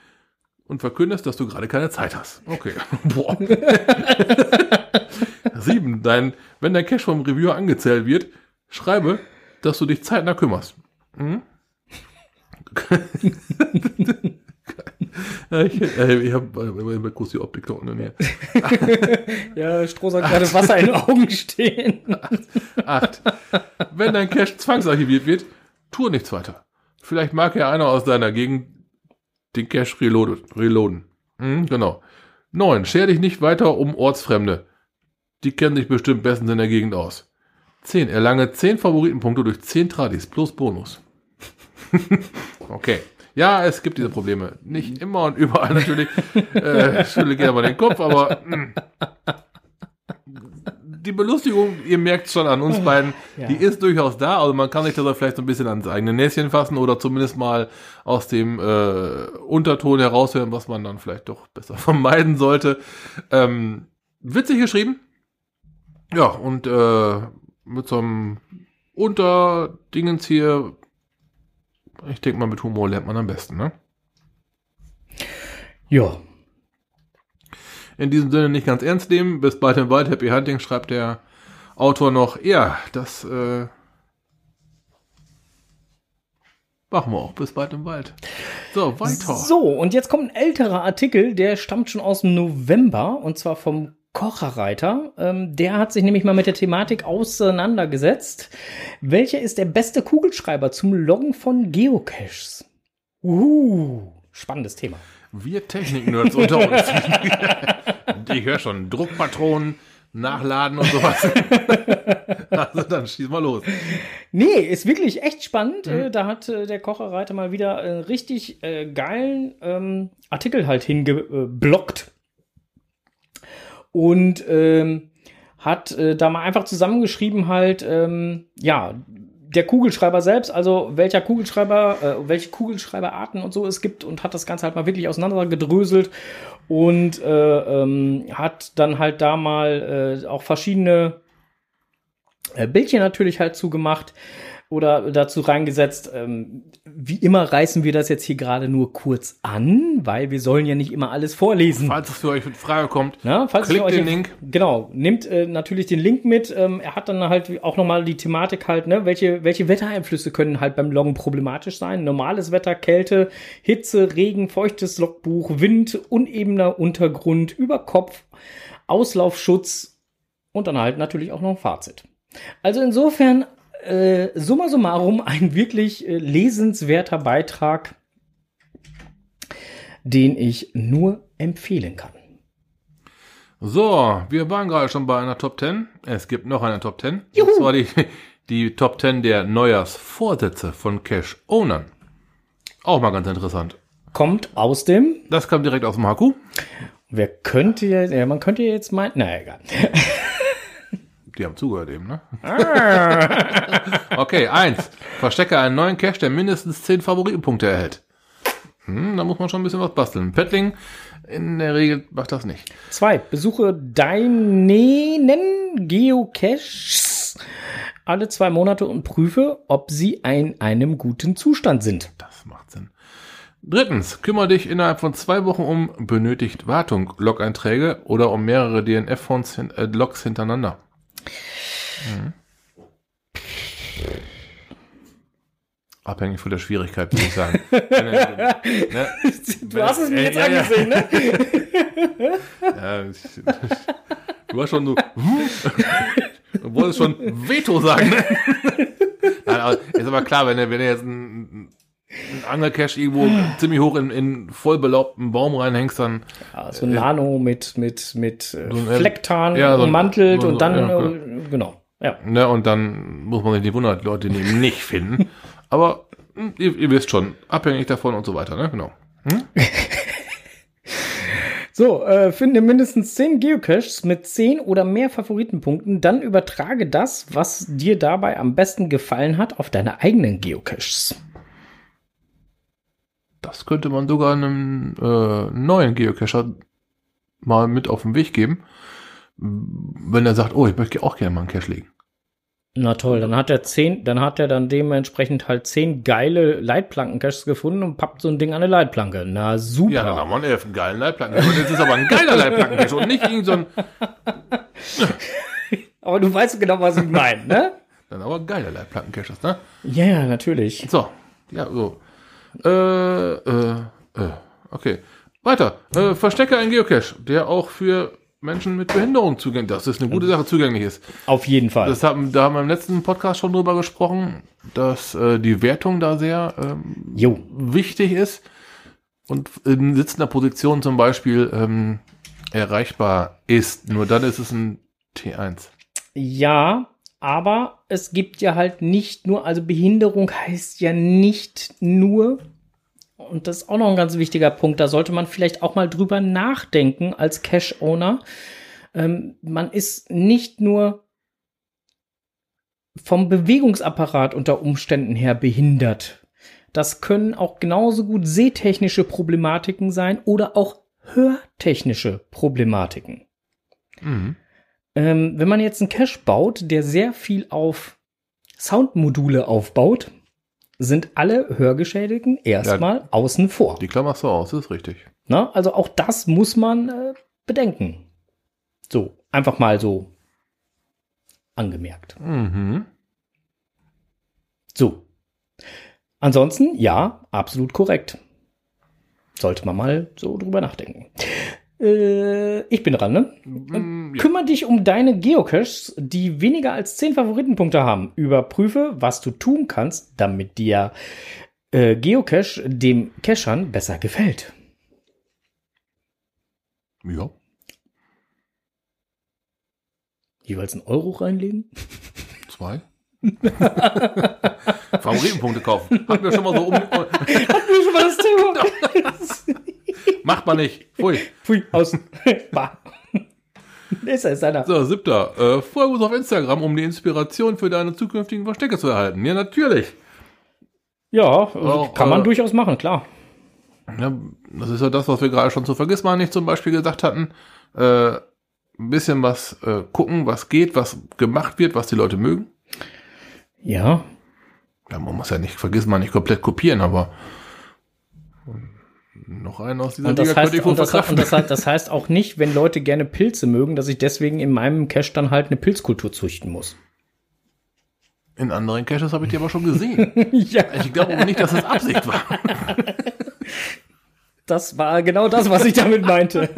und verkündest, dass du gerade keine Zeit hast. Okay. *laughs* Boah. *laughs* Sieben, dein, wenn dein Cache vom Reviewer angezählt wird, schreibe, dass du dich zeitnah kümmerst. *laughs* Ja, ich äh, ich habe immer kurz die Optik da unten hier. Ja, Stroh hat gerade Wasser in den Augen stehen. Acht. Wenn dein Cache zwangsarchiviert wird, tue nichts weiter. Vielleicht mag ja einer aus deiner Gegend den Cache reloadet, reloaden. Hm, genau. 9. Scher dich nicht weiter um Ortsfremde. Die kennen sich bestimmt bestens in der Gegend aus. 10. Erlange 10 Favoritenpunkte durch 10 Tradis plus Bonus. *laughs* okay. Ja, es gibt diese Probleme. Nicht immer und überall natürlich. *laughs* äh, schüttle gerne mal den Kopf, aber mh. Die Belustigung, ihr merkt schon an uns beiden, Ja. die ist durchaus da. Also man kann sich da vielleicht so ein bisschen ans eigene Näschen fassen oder zumindest mal aus dem äh, Unterton heraushören, was man dann vielleicht doch besser *laughs* vermeiden sollte. Ähm, witzig geschrieben. Ja, und äh, mit so einem Unterdingens hier, ich denke mal, mit Humor lernt man am besten, ne? Ja. In diesem Sinne nicht ganz ernst nehmen. Bis bald im Wald. Happy Hunting schreibt der Autor noch. Ja, das äh, machen wir auch. Bis bald im Wald. So, weiter. So, und jetzt kommt ein älterer Artikel, der stammt schon aus dem November und zwar vom Kocherreiter. Ähm, der hat sich nämlich mal mit der Thematik auseinandergesetzt. Welcher ist der beste Kugelschreiber zum Loggen von Geocaches? Uh, spannendes Thema. Wir Technik-Nerds unter uns. *laughs* ich höre schon Druckpatronen, Nachladen und sowas. *laughs* also dann schieß mal los. Nee, ist wirklich echt spannend. Äh, Da hat äh, der Kocherreiter mal wieder einen richtig äh, geilen ähm, Artikel halt hingeblockt. Und ähm, hat äh, da mal einfach zusammengeschrieben halt, ähm, ja, der Kugelschreiber selbst, also welcher Kugelschreiber, äh, welche Kugelschreiberarten und so es gibt und hat das Ganze halt mal wirklich auseinandergedröselt und äh, ähm, hat dann halt da mal äh, auch verschiedene äh, Bildchen natürlich halt zugemacht oder dazu reingesetzt. Ähm, wie immer reißen wir das jetzt hier gerade nur kurz an, weil wir sollen ja nicht immer alles vorlesen. Falls es für euch in Frage kommt, Na, falls klickt euch den Link. Genau, nimmt äh, natürlich den Link mit. Ähm, er hat dann halt auch nochmal die Thematik halt, ne, welche, welche Wettereinflüsse können halt beim Loggen problematisch sein. Normales Wetter, Kälte, Hitze, Regen, feuchtes Logbuch, Wind, unebener Untergrund, Überkopf, Auslaufschutz und dann halt natürlich auch noch ein Fazit. Also insofern, äh, summa summarum, ein wirklich äh, lesenswerter Beitrag, den ich nur empfehlen kann. So, wir waren gerade schon bei einer Top 10. Es gibt noch eine Top 10. Juhu. Und zwar die, *laughs* die Top 10 der Neujahrsvorsätze von Cash Ownern. Auch mal ganz interessant. Kommt aus dem Das kam direkt aus dem Haku. Wer könnte ja, man könnte jetzt meinen, naja, egal. *laughs* Die haben zugehört eben, ne? *laughs* Okay, eins. Verstecke einen neuen Cache, der mindestens 10 Favoritenpunkte erhält. Hm, da muss man schon ein bisschen was basteln. Pettling in der Regel macht das nicht. Zwei, besuche deinen Geocaches alle zwei Monate und prüfe, ob sie in einem guten Zustand sind. Das macht Sinn. Drittens, kümmere dich innerhalb von zwei Wochen um benötigt Wartung, Log-Einträge oder um mehrere DNF-Logs äh, Logs hintereinander. Mhm. Abhängig von der Schwierigkeit, würde ich sagen. Er- *laughs* ne? Du hast es mir jetzt ja, ja. angesehen, ne? *laughs* Ja, ich, du warst schon so. Du wolltest schon Veto sagen, ne? *laughs* Nein, aber ist aber klar, wenn du, wenn du jetzt einen, einen Angelcache irgendwo ziemlich hoch in, in voll belaubten Baum reinhängst, dann Ja, so ein Nano mit, mit, mit äh, So ein, äh, Flecktarn ja, so ein- ummantelt so- und dann, ja, äh, genau. Ja. Ne, und dann muss man sich nicht wundern, Leute die eben nicht finden. Aber hm, ihr, ihr wisst schon, abhängig davon und so weiter, ne? Genau. *laughs* So, äh, finde mindestens 10 Geocaches mit 10 oder mehr Favoritenpunkten, dann übertrage das, was dir dabei am besten gefallen hat, auf deine eigenen Geocaches. Das könnte man sogar einem äh, neuen Geocacher mal mit auf den Weg geben. Wenn er sagt, oh, ich möchte auch gerne mal einen Cache legen. Na toll, dann hat er 10, dann hat er dann dementsprechend halt 10 geile Leitplanken-Caches gefunden und pappt so ein Ding an eine Leitplanke. Na super. Ja, dann haben wir einen elf, einen geilen Leitplanken. Das ist aber ein geiler Leitplankencache und nicht irgend so ein, *laughs* Aber du weißt genau, was ich meine, ne? dann aber geile Leitplankencaches, ne? Ja, ja, natürlich. So, ja, so. Äh, äh, äh, okay. Weiter. Äh, verstecke einen Geocache, der auch für Menschen mit Behinderung zugänglich, dass es eine gute Sache zugänglich ist. Auf jeden Fall. Das haben, da haben wir im letzten Podcast schon drüber gesprochen, dass äh, die Wertung da sehr ähm, wichtig ist und in sitzender Position zum Beispiel ähm, erreichbar ist. Nur dann ist es ein T1. Ja, aber es gibt ja halt nicht nur, also Behinderung heißt ja nicht nur, und das ist auch noch ein ganz wichtiger Punkt, da sollte man vielleicht auch mal drüber nachdenken als Cash-Owner. Ähm, man ist nicht nur vom Bewegungsapparat unter Umständen her behindert. Das können auch genauso gut sehtechnische Problematiken sein oder auch hörtechnische Problematiken. Mhm. Ähm, wenn man jetzt einen Cache baut, der sehr viel auf Soundmodule aufbaut, sind alle Hörgeschädigten erstmal außen vor. Die klammerst du aus, ist richtig. Na, also auch das muss man äh, bedenken. So, einfach mal so angemerkt. Mhm. So. Ansonsten, ja, absolut korrekt. Sollte man mal so drüber nachdenken. Äh, ich bin dran, ne? Ja. Kümmer dich um deine Geocaches, die weniger als 10 Favoritenpunkte haben. Überprüfe, was du tun kannst, damit dir äh, Geocache dem Cachern besser gefällt. ja. Jeweils einen Euro reinlegen? Zwei. *laughs* Favoritenpunkte kaufen. Hatten wir schon mal so um. Hatten wir schon mal das Thema? *laughs* Macht man nicht. Pfui. Pfui, aus. *laughs* Bah. Ist er, ist einer. So, siebter. Äh, folge uns auf Instagram, um die Inspiration für deine zukünftigen Verstecke zu erhalten. Ja, natürlich. Ja, Auch, kann man äh, durchaus machen, klar. Ja, das ist ja das, was wir gerade schon zu Vergiss mal nicht zum Beispiel gesagt hatten. Äh, ein bisschen was äh, gucken, was geht, was gemacht wird, was die Leute mögen. Ja, Ja, man muss ja nicht, vergiss mal nicht komplett kopieren, aber noch einen aus dieser und das, Liga heißt, und, das, und das, heißt, das heißt auch nicht, wenn Leute gerne Pilze mögen, dass ich deswegen in meinem Cache dann halt eine Pilzkultur züchten muss. In anderen Caches habe ich die aber schon gesehen. *laughs* ja, Ich glaube nicht, dass das Absicht war. *laughs* das war genau das, was ich damit meinte.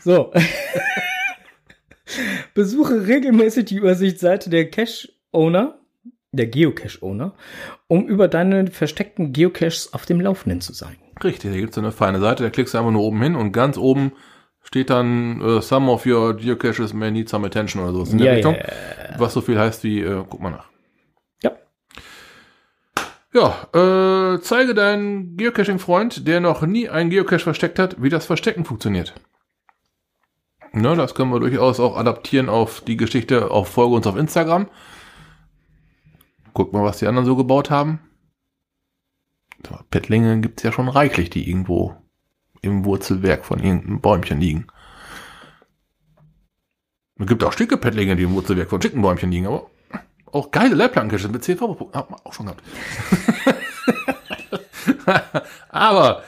so. *laughs* Besuche regelmäßig die Übersichtsseite der Cache-Owner, der Geocache-Owner, um über deine versteckten Geocaches auf dem Laufenden zu sein. Richtig, da gibt es eine feine Seite, da klickst du einfach nur oben hin und ganz oben steht dann äh, Some of your geocaches may need some attention oder so in der Ja, Richtung. ja, Was so viel heißt wie, äh, guck mal nach. Ja. Ja, äh, zeige deinen Geocaching-Freund, der noch nie einen Geocache versteckt hat, wie das Verstecken funktioniert. Ne, das können wir durchaus auch adaptieren auf die Geschichte, auf Folge uns auf Instagram. Guck mal, was die anderen so gebaut haben. Pettlinge gibt's ja schon reichlich, die irgendwo im Wurzelwerk von irgendeinem Bäumchen liegen. Es gibt auch schicke Pettlinge, die im Wurzelwerk von schicken Bäumchen liegen, aber auch geile Leitplankencaches mit CV-Punkten. Hat man auch schon gehabt. *laughs* aber,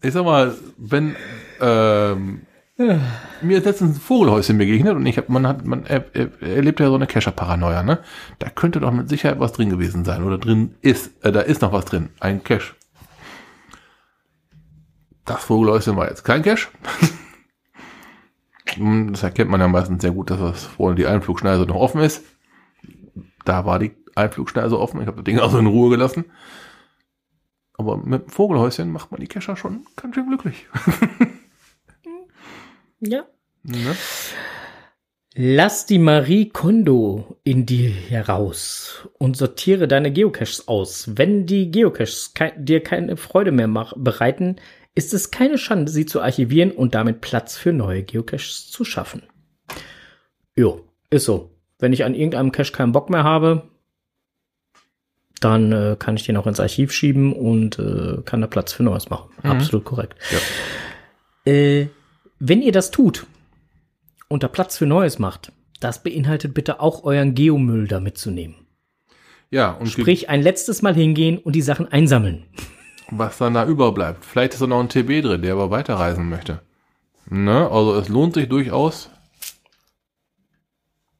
ich sag mal, wenn ähm, mir ist letztens ein Vogelhäuschen begegnet und ich hab, man hat, man er, er, erlebt ja so eine Cacher-Paranoia, ne? Da könnte doch mit Sicherheit was drin gewesen sein oder drin ist, äh, da ist noch was drin, ein Cache. Das Vogelhäuschen war jetzt kein Cache. *laughs* Hm, das erkennt man ja meistens sehr gut, dass das vorne die Einflugschneise noch offen ist. Da war die Einflugschneise offen. Ich habe das Ding also in Ruhe gelassen. Aber mit dem Vogelhäuschen macht man die Kescher schon ganz schön glücklich. *laughs* Ja. ne? Lass die Marie Kondo in dir heraus und sortiere deine Geocaches aus. Wenn die Geocaches kei dir keine Freude mehr bereiten, ist es keine Schande, sie zu archivieren und damit Platz für neue Geocaches zu schaffen. Jo, ist so. Wenn ich an irgendeinem Cache keinen Bock mehr habe, dann äh, kann ich den auch ins Archiv schieben und äh, kann da Platz für Neues machen. Absolut korrekt. Äh, wenn ihr das tut und da Platz für Neues macht, das beinhaltet bitte auch euren Geomüll da mitzunehmen. Ja, und Sprich, ein letztes Mal hingehen und die Sachen einsammeln. was dann da überbleibt. Vielleicht ist da noch ein TB drin, der aber weiterreisen möchte. Ne? Also es lohnt sich durchaus,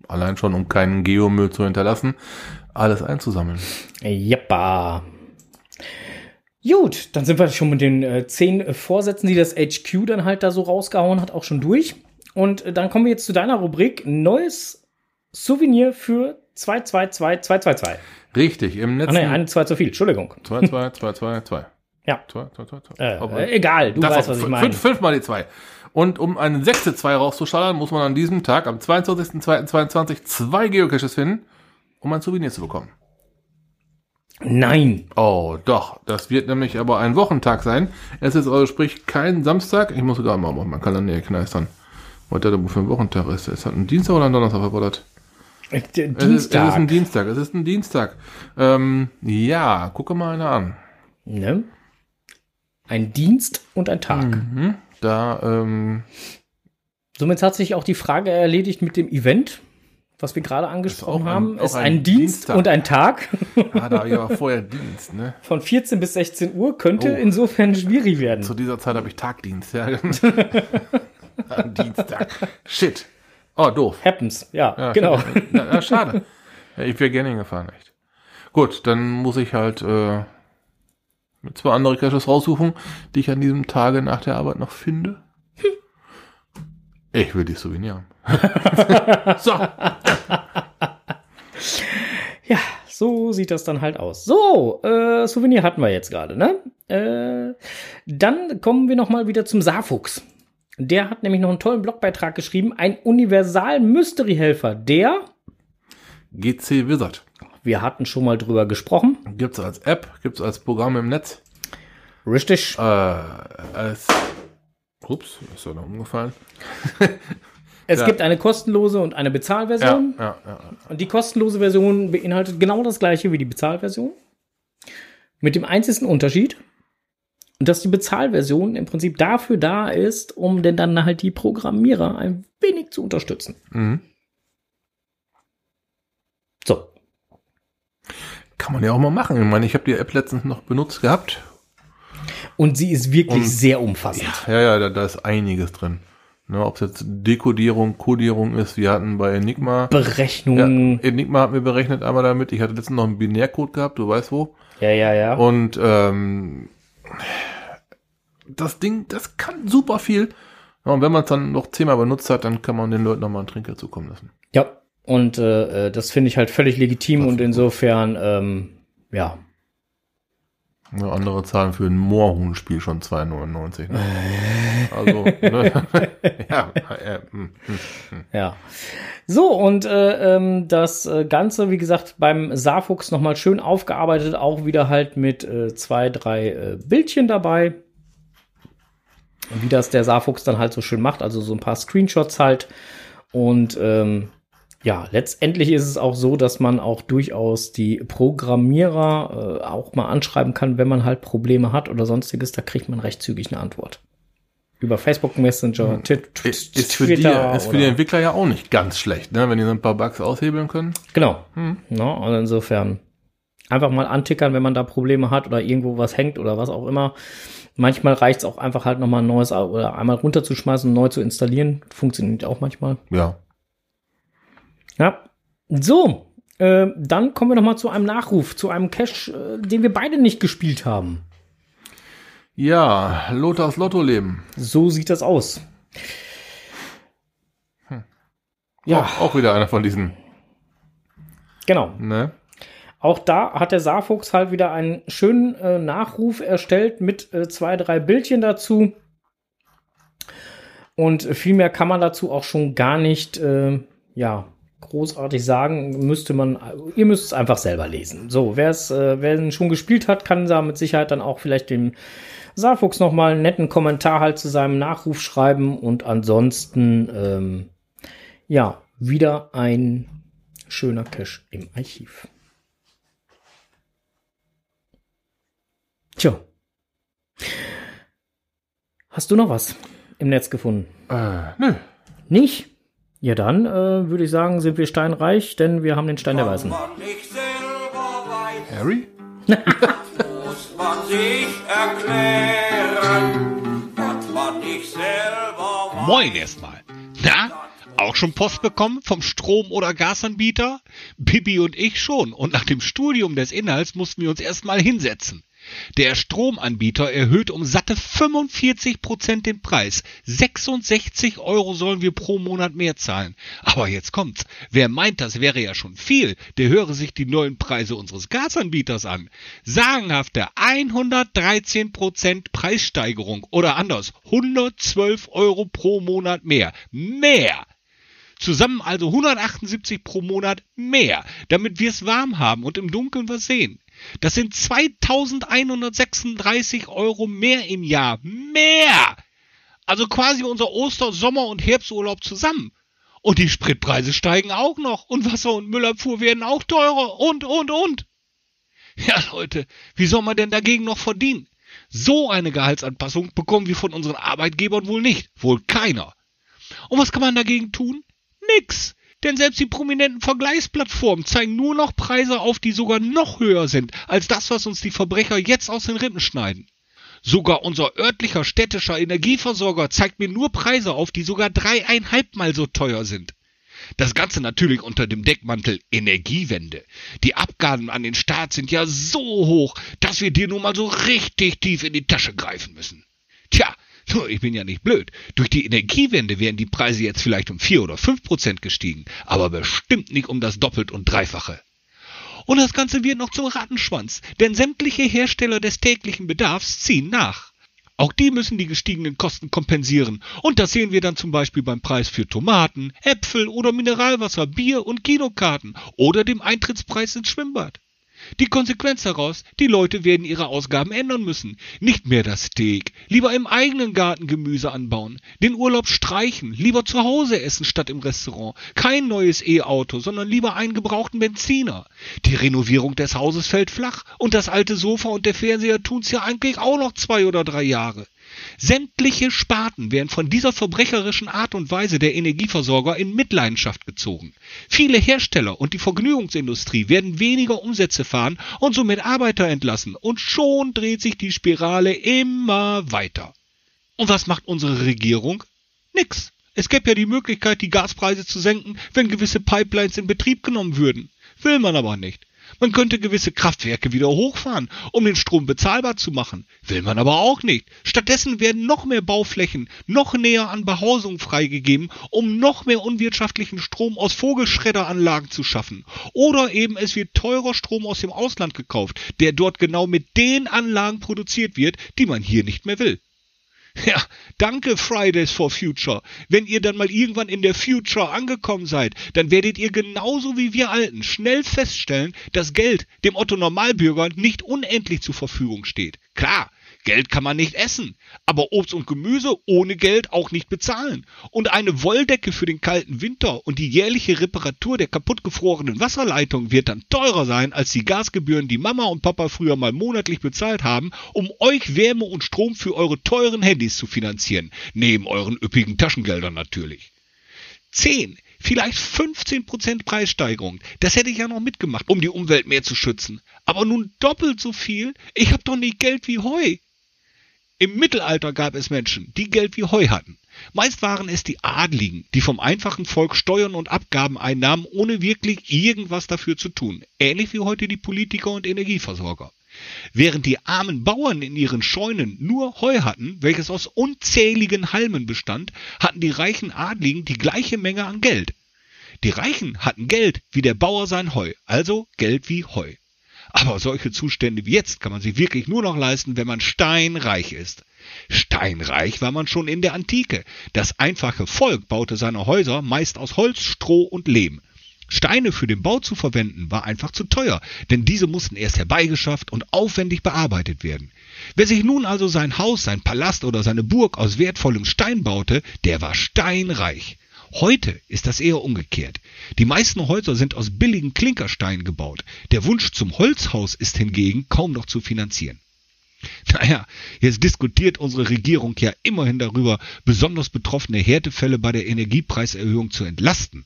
allein schon um keinen Geomüll zu hinterlassen, alles einzusammeln. Jappa. Gut, dann sind wir schon mit den äh, zehn äh, Vorsätzen, die das HQ dann halt da so rausgehauen hat, auch schon durch. Und äh, dann kommen wir jetzt zu deiner Rubrik Neues Souvenir für 222222. Richtig, im Ach letzten... nee, eine, zwei zu viel, Entschuldigung. 2, 2, 2, 2, 2. Ja. 2, 2, 2, 2. Äh, äh, egal, du weißt, was ich meine. Fünf, fünfmal die 2. Und um eine sechste 2 rauszuschallern, muss man an diesem Tag, am 22.02.22, zwei Geocaches finden, um ein Souvenir zu bekommen. Nein. Oh, doch. Das wird nämlich aber ein Wochentag sein. Es ist also sprich kein Samstag. Ich muss sogar mal auf meinen Kalender hier kneistern. Was der da für ein Wochentag ist. Ist das ein Dienstag oder ein Donnerstag verbuddert? Äh, d- Es ist, es ist ein Dienstag. Dienstag. Es ist ein Dienstag. Ähm, ja, gucke mal einer an. Ne? Ein Dienst und ein Tag. Mhm. Da, ähm, Somit hat sich auch die Frage erledigt mit dem Event, was wir gerade angesprochen Ist ein- haben. ist ein ein, Dienst Dienstag. und ein Tag ah, da habe ich aber vorher Dienst, ne? *laughs* von 14 bis 16 Uhr könnte Oh. insofern schwierig werden. Zu dieser Zeit habe ich Tagdienst, ja. *laughs* *laughs* Am Dienstag. Shit. Oh, doof. Happens, ja, Ja, genau. schade. Ja, ja, schade. Ich wäre gerne hingefahren, echt. Gut, dann muss ich halt äh, zwei andere Caches raussuchen, die ich an diesem Tage nach der Arbeit noch finde. Ich will die Souvenir haben. *laughs* so, Ja, so sieht das dann halt aus. So, äh, Souvenir hatten wir jetzt gerade, ne? Äh, dann kommen wir noch mal wieder zum Saarfuchs. Der hat nämlich noch einen tollen Blogbeitrag geschrieben. Ein Universal-Mystery-Helfer, der, GC Wizard. wir hatten schon mal drüber gesprochen, Gibt's als App, gibt's als Programm im Netz. richtig, Äh, als. Ups, ist ja noch umgefallen. *laughs* Es Ja. gibt eine kostenlose und eine Bezahlversion. ja, ja. Und die kostenlose Version beinhaltet genau das gleiche wie die Bezahlversion. Mit dem einzigen Unterschied, dass die Bezahlversion im Prinzip dafür da ist, um denn dann halt die Programmierer ein wenig zu unterstützen. Mhm. So. Kann man ja auch mal machen. Ich meine, ich habe die App letztens noch benutzt gehabt. Und sie ist wirklich Und- sehr umfassend. Ja, ja, da, da ist einiges drin. Ne, Ob es jetzt Dekodierung, Kodierung ist, wir hatten bei Enigma. Ja, Berechnungen. Enigma hat mir berechnet einmal damit. Ich hatte letztens noch einen Binärcode gehabt, du weißt wo. Ja, ja, ja. Und ähm, das Ding, das kann super viel. Ja, und wenn man es dann noch zehnmal benutzt hat, dann kann man den Leuten nochmal einen Trinker zukommen lassen. Ja. Und äh, äh, das finde ich halt völlig legitim Das und insofern, ähm, ja. Ja, andere zahlen für ein Moorhuhn-Spiel schon 2,99. Ne? Also, ne? *laughs* ja, äh, hm, hm. Ja. So, und äh, ähm, das äh, Ganze, wie gesagt, beim Saarfuchs nochmal schön aufgearbeitet, auch wieder halt mit äh, zwei, drei äh, Bildchen dabei. Wie das der Saarfuchs dann halt so schön macht, also so ein paar Screenshots halt. Und ähm, ja, letztendlich ist es auch so, dass man auch durchaus die Programmierer äh, auch mal anschreiben kann, wenn man halt Probleme hat oder sonstiges. Da kriegt man recht zügig eine Antwort. Über Facebook Messenger, Hm. Ist, ist, für die, Twitter ist für die Entwickler ja auch nicht ganz schlecht, ne? wenn die so ein paar Bugs aushebeln können. Genau. Hm. Ja, und insofern einfach mal antickern, wenn man da Probleme hat oder irgendwo was hängt oder was auch immer. Manchmal reicht es auch einfach halt nochmal ein neues oder einmal runterzuschmeißen und neu zu installieren. Funktioniert auch manchmal. Ja. Ja. So, äh, dann kommen wir nochmal zu einem Nachruf, zu einem Cache, äh, den wir beide nicht gespielt haben. Ja, Lothars Lotto-Leben. So sieht das aus. Ja. Ja, Auch, auch wieder einer von diesen, genau. ne? Auch da hat der Saarfuchs halt wieder einen schönen äh, Nachruf erstellt mit äh, zwei, drei Bildchen dazu. Und viel mehr kann man dazu auch schon gar nicht, äh, ja, großartig sagen. Müsste man, ihr müsst es einfach selber lesen. So, wer es, äh, wer ihn schon gespielt hat, kann da mit Sicherheit dann auch vielleicht dem Saarfuchs nochmal einen netten Kommentar halt zu seinem Nachruf schreiben. Und ansonsten, ähm, ja, wieder ein schöner Cache im Archiv. Tja. Hast du noch was im Netz gefunden? Äh, nö. Nicht? Ja, dann äh, würde ich sagen, sind wir steinreich, denn wir haben den Stein der Weisen. man nicht selber weiß, Harry? muss man sich erklären, was man nicht selber weiß. Moin erstmal. Na, auch schon Post bekommen vom Strom- oder Gasanbieter? Bibi und ich schon. Und nach dem Studium des Inhalts mussten wir uns erstmal hinsetzen. Der Stromanbieter erhöht um satte 45 Prozent den Preis. 66 Euro sollen wir pro Monat mehr zahlen. Aber jetzt kommt's. Wer meint, das wäre ja schon viel, der höre sich die neuen Preise unseres Gasanbieters an. Sagenhafte 113 Prozent Preissteigerung oder anders 112 Euro pro Monat mehr. Mehr! Zusammen also 178 pro Monat mehr, damit wir es warm haben und im Dunkeln was sehen. Das sind 2136 Euro mehr im Jahr. Mehr! Also quasi unser Oster-, Sommer- und Herbsturlaub zusammen. Und die Spritpreise steigen auch noch. Und Wasser- und Müllabfuhr werden auch teurer. Und, und, und. Ja, Leute, wie soll man denn dagegen noch verdienen? So eine Gehaltsanpassung bekommen wir von unseren Arbeitgebern wohl nicht. Wohl keiner. Und was kann man dagegen tun? Nix. Denn selbst die prominenten Vergleichsplattformen zeigen nur noch Preise auf, die sogar noch höher sind als das, was uns die Verbrecher jetzt aus den Rippen schneiden. Sogar unser örtlicher städtischer Energieversorger zeigt mir nur Preise auf, die sogar dreieinhalbmal so teuer sind. Das Ganze natürlich unter dem Deckmantel Energiewende. Die Abgaben an den Staat sind ja so hoch, dass wir dir nun mal so richtig tief in die Tasche greifen müssen. Tja, nur, ich bin ja nicht blöd. Durch die Energiewende wären die Preise jetzt vielleicht um vier oder fünf Prozent gestiegen, aber bestimmt nicht um das Doppelt und Dreifache. Und das Ganze wird noch zum Rattenschwanz, denn sämtliche Hersteller des täglichen Bedarfs ziehen nach. Auch die müssen die gestiegenen Kosten kompensieren. Und das sehen wir dann zum Beispiel beim Preis für Tomaten, Äpfel oder Mineralwasser, Bier und Kinokarten oder dem Eintrittspreis ins Schwimmbad. Die Konsequenz daraus, die Leute werden ihre Ausgaben ändern müssen. Nicht mehr das Steak, lieber im eigenen Garten Gemüse anbauen, den Urlaub streichen, lieber zu Hause essen statt im Restaurant, kein neues E-Auto, sondern lieber einen gebrauchten Benziner. Die Renovierung des Hauses fällt flach und das alte Sofa und der Fernseher tun's ja eigentlich auch noch zwei oder drei Jahre. Sämtliche Sparten werden von dieser verbrecherischen Art und Weise der Energieversorger in Mitleidenschaft gezogen. Viele Hersteller und die Vergnügungsindustrie werden weniger Umsätze fahren und somit Arbeiter entlassen und schon dreht sich die Spirale immer weiter. Und was macht unsere Regierung? Nix. Es gäbe ja die Möglichkeit, die Gaspreise zu senken, wenn gewisse Pipelines in Betrieb genommen würden. Will man aber nicht. Man könnte gewisse Kraftwerke wieder hochfahren, um den Strom bezahlbar zu machen. Will man aber auch nicht. Stattdessen werden noch mehr Bauflächen noch näher an Behausung freigegeben, um noch mehr unwirtschaftlichen Strom aus Vogelschredderanlagen zu schaffen. Oder eben es wird teurer Strom aus dem Ausland gekauft, der dort genau mit den Anlagen produziert wird, die man hier nicht mehr will. Ja, danke Fridays for Future. Wenn ihr dann mal irgendwann in der Future angekommen seid, dann werdet ihr genauso wie wir Alten schnell feststellen, dass Geld dem Otto Normalbürger nicht unendlich zur Verfügung steht. Klar, Geld kann man nicht essen, aber Obst und Gemüse ohne Geld auch nicht bezahlen. Und eine Wolldecke für den kalten Winter und die jährliche Reparatur der kaputtgefrorenen Wasserleitung wird dann teurer sein als die Gasgebühren, die Mama und Papa früher mal monatlich bezahlt haben, um euch Wärme und Strom für eure teuren Handys zu finanzieren, neben euren üppigen Taschengeldern natürlich. 10, vielleicht 15 Prozent Preissteigerung. Das hätte ich ja noch mitgemacht, um die Umwelt mehr zu schützen. Aber nun doppelt so viel? Ich hab doch nicht Geld wie Heu. Im Mittelalter gab es Menschen, die Geld wie Heu hatten. Meist waren es die Adligen, die vom einfachen Volk Steuern und Abgaben einnahmen, ohne wirklich irgendwas dafür zu tun. Ähnlich wie heute die Politiker und Energieversorger. Während die armen Bauern in ihren Scheunen nur Heu hatten, welches aus unzähligen Halmen bestand, hatten die reichen Adligen die gleiche Menge an Geld. Die Reichen hatten Geld wie der Bauer sein Heu, also Geld wie Heu. Aber solche Zustände wie jetzt kann man sich wirklich nur noch leisten, wenn man steinreich ist. Steinreich war man schon in der Antike. Das einfache Volk baute seine Häuser meist aus Holz, Stroh und Lehm. Steine für den Bau zu verwenden war einfach zu teuer, denn diese mussten erst herbeigeschafft und aufwendig bearbeitet werden. Wer sich nun also sein Haus, sein Palast oder seine Burg aus wertvollem Stein baute, der war steinreich. Heute ist das eher umgekehrt. Die meisten Häuser sind aus billigen Klinkersteinen gebaut. Der Wunsch zum Holzhaus ist hingegen kaum noch zu finanzieren. Naja, jetzt diskutiert unsere Regierung ja immerhin darüber, besonders betroffene Härtefälle bei der Energiepreiserhöhung zu entlasten.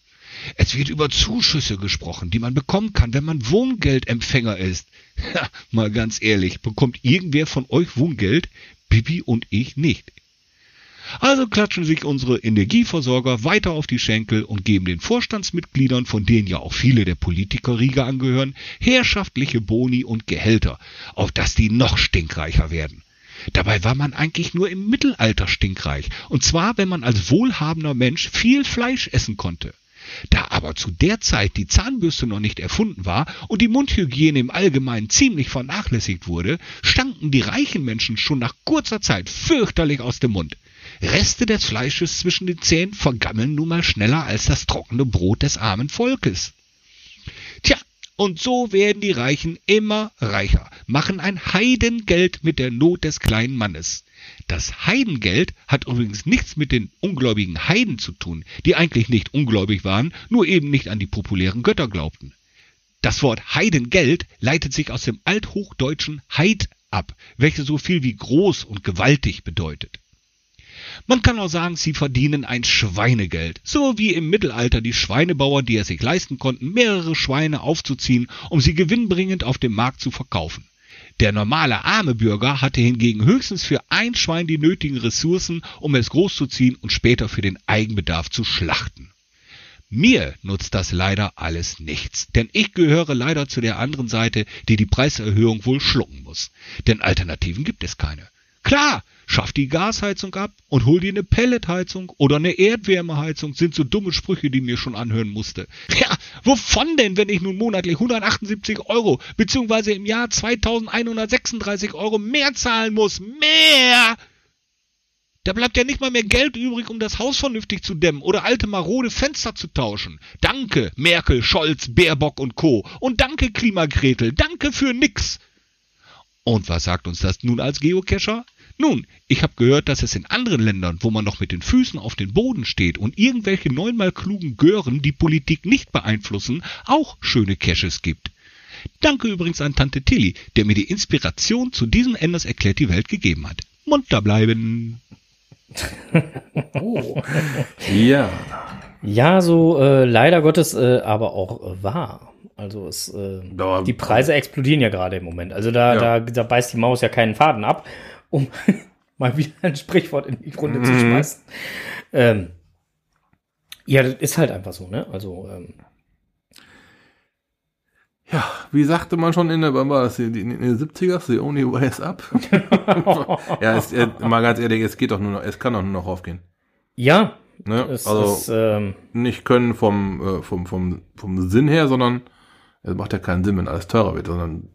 Es wird über Zuschüsse gesprochen, die man bekommen kann, wenn man Wohngeldempfänger ist. *laughs* Ja, mal ganz ehrlich, bekommt irgendwer von euch Wohngeld? Bibi und ich nicht. Also klatschen sich unsere Energieversorger weiter auf die Schenkel und geben den Vorstandsmitgliedern, von denen ja auch viele der Politikerriege angehören, herrschaftliche Boni und Gehälter, auf dass die noch stinkreicher werden. Dabei war man eigentlich nur im Mittelalter stinkreich, und zwar wenn man als wohlhabender Mensch viel Fleisch essen konnte. Da aber zu der Zeit die Zahnbürste noch nicht erfunden war und die Mundhygiene im Allgemeinen ziemlich vernachlässigt wurde, stanken die reichen Menschen schon nach kurzer Zeit fürchterlich aus dem Mund. Reste des Fleisches zwischen den Zähnen vergammeln nun mal schneller als das trockene Brot des armen Volkes. Tja, und so werden die Reichen immer reicher, machen ein Heidengeld mit der Not des kleinen Mannes. Das Heidengeld hat übrigens nichts mit den ungläubigen Heiden zu tun, die eigentlich nicht ungläubig waren, nur eben nicht an die populären Götter glaubten. Das Wort Heidengeld leitet sich aus dem althochdeutschen Heid ab, welches so viel wie groß und gewaltig bedeutet. Man kann auch sagen, sie verdienen ein Schweinegeld, so wie im Mittelalter die Schweinebauern, die es sich leisten konnten, mehrere Schweine aufzuziehen, um sie gewinnbringend auf dem Markt zu verkaufen. Der normale arme Bürger hatte hingegen höchstens für ein Schwein die nötigen Ressourcen, um es großzuziehen und später für den Eigenbedarf zu schlachten. Mir nutzt das leider alles nichts, denn ich gehöre leider zu der anderen Seite, die die Preiserhöhung wohl schlucken muss. Denn Alternativen gibt es keine. Klar, schaff die Gasheizung ab und hol dir eine Pelletheizung oder eine Erdwärmeheizung, sind so dumme Sprüche, die mir schon anhören musste. Ja, wovon denn, wenn ich nun monatlich 178 Euro beziehungsweise im Jahr 2136 Euro mehr zahlen muss? Mehr! Da bleibt ja nicht mal mehr Geld übrig, um das Haus vernünftig zu dämmen oder alte marode Fenster zu tauschen. Danke, Merkel, Scholz, Baerbock und Co. Und danke, Klimagretel. Danke für nix. Und was sagt uns das nun als Geocacher? Nun, ich habe gehört, dass es in anderen Ländern, wo man noch mit den Füßen auf den Boden steht und irgendwelche neunmal klugen Gören die Politik nicht beeinflussen, auch schöne Caches gibt. Danke übrigens an Tante Tilly, der mir die Inspiration zu diesem Enders erklärt die Welt gegeben hat. Munter bleiben. *laughs* Oh. Ja. Ja, so äh, leider Gottes äh, aber auch äh, wahr. Also es, äh, die Preise explodieren ja gerade im Moment. Also da, Ja. da, da beißt die Maus ja keinen Faden ab, um *laughs* mal wieder ein Sprichwort in die Runde zu Mhm. schmeißen. Ähm, ja, das ist halt einfach so, ne? Also ähm, Ja, wie sagte man schon in der, wann war das, in den in den 70ers, the only way is up. *laughs* ja, es, äh, mal ganz ehrlich, es geht doch nur noch, es kann doch nur noch aufgehen. ja, Ne? es also ist ähm, nicht können vom, äh, vom, vom, vom Sinn her, sondern es macht ja keinen Sinn, wenn alles teurer wird, sondern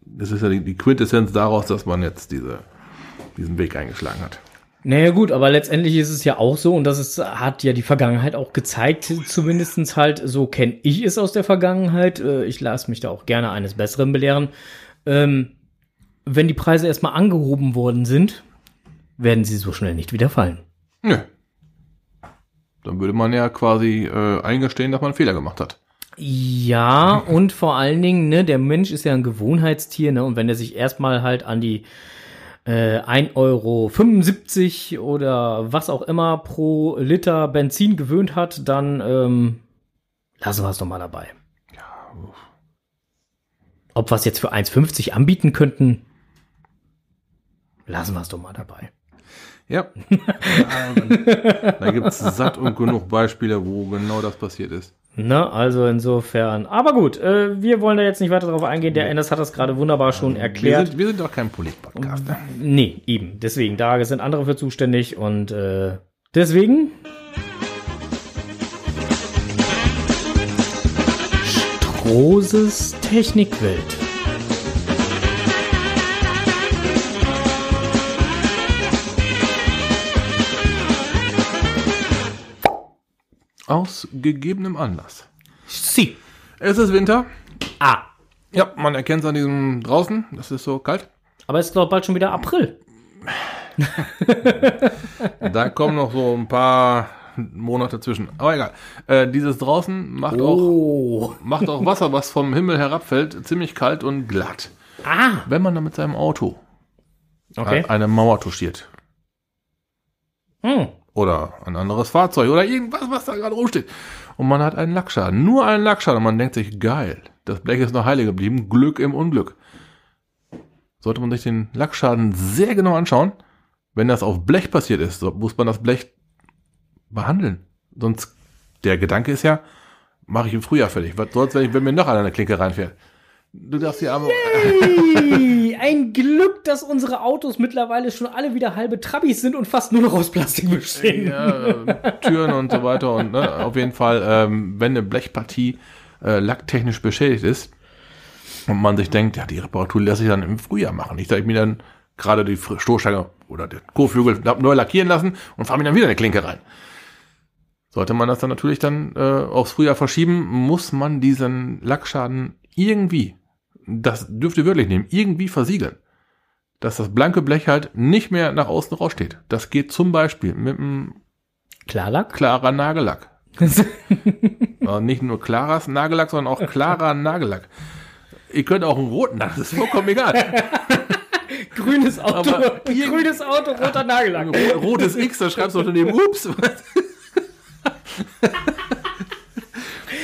das ist ja die, die Quintessenz daraus, dass man jetzt diese, diesen Weg eingeschlagen hat. Naja gut, aber letztendlich ist es ja auch so, und das ist, hat ja die Vergangenheit auch gezeigt, zumindestens halt, so kenne ich es aus der Vergangenheit. Äh, Ich lasse mich da auch gerne eines Besseren belehren. Ähm, wenn die Preise erstmal angehoben worden sind, werden sie so schnell nicht wieder fallen. Nö. Dann würde man ja quasi äh, eingestehen, dass man einen Fehler gemacht hat. Ja, und vor allen Dingen, ne, der Mensch ist ja ein Gewohnheitstier, ne, und wenn er sich erstmal halt an die äh, 1,75 Euro oder was auch immer pro Liter Benzin gewöhnt hat, dann ähm, lassen wir es doch mal dabei. Ob wir es jetzt für 1,50 anbieten könnten, lassen wir es doch mal dabei. Ja. ja *laughs* da gibt es satt und genug Beispiele, wo genau das passiert ist. Ne, also insofern. Aber gut, äh, wir wollen da jetzt nicht weiter drauf eingehen. Der Endes hat das gerade wunderbar schon Wir erklärt. sind, wir sind doch kein Polit-Podcast. Ne? Nee, eben. Deswegen, da sind andere für zuständig und äh, deswegen. Stroses Technikwelt. Aus gegebenem Anlass. Sie. Es ist Winter. Ah. Ja, man erkennt es an diesem draußen. Das ist so kalt. Aber es ist doch bald schon wieder April. *laughs* Da kommen noch so ein paar Monate zwischen. Aber egal. Äh, dieses draußen macht auch Oh. macht auch Wasser, was vom Himmel herabfällt, ziemlich kalt und glatt. Ah. Wenn man dann mit seinem Auto Okay. eine Mauer touchiert Hm. Oder ein anderes Fahrzeug oder irgendwas, was da gerade rumsteht und man hat einen Lackschaden, nur einen Lackschaden und man denkt sich, geil, das Blech ist noch heile geblieben, Glück im Unglück. Sollte man sich den Lackschaden sehr genau anschauen, Wenn das auf Blech passiert ist, muss man das Blech behandeln. Sonst, der Gedanke ist ja, mache ich im Frühjahr fertig. Was soll's, wenn, ich, wenn mir noch einer eine Klinke reinfährt? Du darfst die Arme. Hey, ein Glück, dass unsere Autos mittlerweile schon alle wieder halbe Trabis sind und fast nur noch aus Plastik bestehen. ja, äh, Türen und so weiter. Und ne, auf jeden Fall, ähm, wenn eine Blechpartie äh, lacktechnisch beschädigt ist und man sich denkt, ja, die Reparatur lässt sich dann im Frühjahr machen. Ich sage mir dann gerade die Stoßstange oder den Kotflügel neu lackieren lassen und fahre mir dann wieder eine Klinke rein. Sollte man das dann natürlich dann äh, aufs Frühjahr verschieben, muss man diesen Lackschaden irgendwie, das dürft ihr wirklich nehmen, irgendwie versiegeln. Dass das blanke Blech halt nicht mehr nach außen raussteht. Das geht zum Beispiel mit einem Klarlack? klarer Nagellack. *laughs* Äh, nicht nur klares Nagellack, sondern auch klarer Nagellack. Ihr könnt auch einen roten, das ist vollkommen egal. *laughs* grünes Auto, Aber grünes Auto, roter Nagellack. Ro- Rotes X, da schreibst du unter dem Ups. *laughs*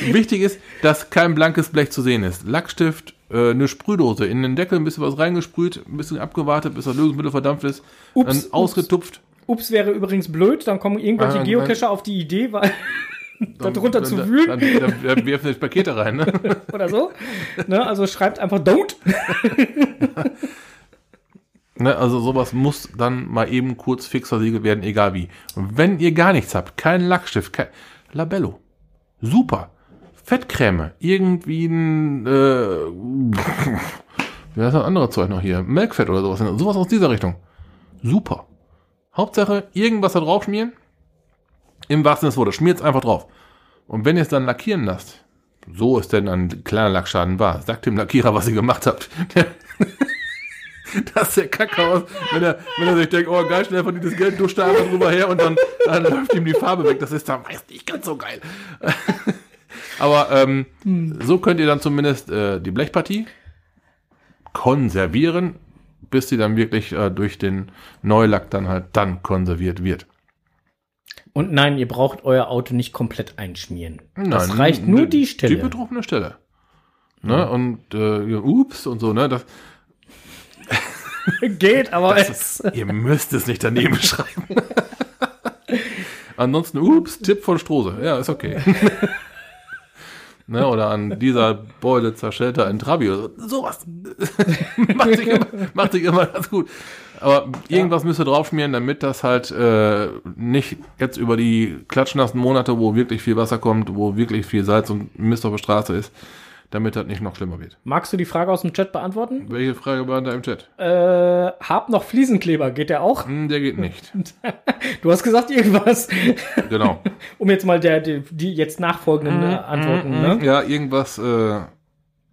Wichtig ist, dass kein blankes Blech zu sehen ist. Lackstift, eine Sprühdose, in den Deckel ein bisschen was reingesprüht, ein bisschen abgewartet, bis das Lösungsmittel verdampft ist, Ups, dann ups. ausgetupft. Ups wäre übrigens blöd, dann kommen irgendwelche Ah, Geocacher auf die Idee, weil *laughs* darunter Dann- zu wühlen Dann, dann, dann werfen sie Pakete rein. Ne? *laughs* oder so. Ne, also schreibt einfach don't. *laughs* Ne, also sowas muss dann mal eben kurz fix versiegelt werden, egal wie. Und wenn ihr gar nichts habt, kein Lackstift, kein Labello, super. Fettcreme, irgendwie ein, äh, *laughs* wie heißt das andere Zeug noch hier? Melkfett oder sowas, sowas aus dieser Richtung. Super. Hauptsache, irgendwas da drauf schmieren. Im wahrsten Sinne des Wortes, schmiert es einfach drauf. Und wenn ihr es dann lackieren lasst, so ist denn ein kleiner Lackschaden war. Sagt dem Lackierer, was ihr gemacht habt. *laughs* Das ist der Kacke wenn er, wenn er sich denkt, oh geil, schnell von dieses Geld, duscht da drüber her und dann, dann *laughs* läuft ihm die Farbe weg. Das ist dann meist nicht ganz so geil. Aber ähm, so könnt ihr dann zumindest äh, die Blechpartie konservieren, bis sie dann wirklich äh, durch den Neulack dann halt dann konserviert wird. Und nein, ihr braucht euer Auto nicht komplett einschmieren. das Nein, reicht nur ne- die Stelle. Die betroffene Stelle. Ne? Und äh, ups und so, ne? Das, *laughs* Geht, aber Das es. ist, ihr müsst es nicht daneben schreiben. *laughs* Ansonsten, ups, Tipp von Strose. Ja, ist okay. *laughs* ne, oder an dieser Beule zerschellter ein Trabi oder so. Sowas. *laughs* macht, sich immer, macht sich immer ganz gut. Aber irgendwas müsst ihr draufschmieren, damit das halt äh, nicht jetzt über die klatschnassen Monate, wo wirklich viel Wasser kommt, wo wirklich viel Salz und Mist auf der Straße ist, damit das nicht noch schlimmer wird. Magst du die Frage aus dem Chat beantworten? Welche Frage war da im Chat? Äh, hab noch Fliesenkleber, geht der auch? Hm, der geht nicht. *laughs* Du hast gesagt irgendwas. Genau. *laughs* um jetzt mal der, die, die jetzt nachfolgenden äh, Antworten, ne? Ja, irgendwas äh,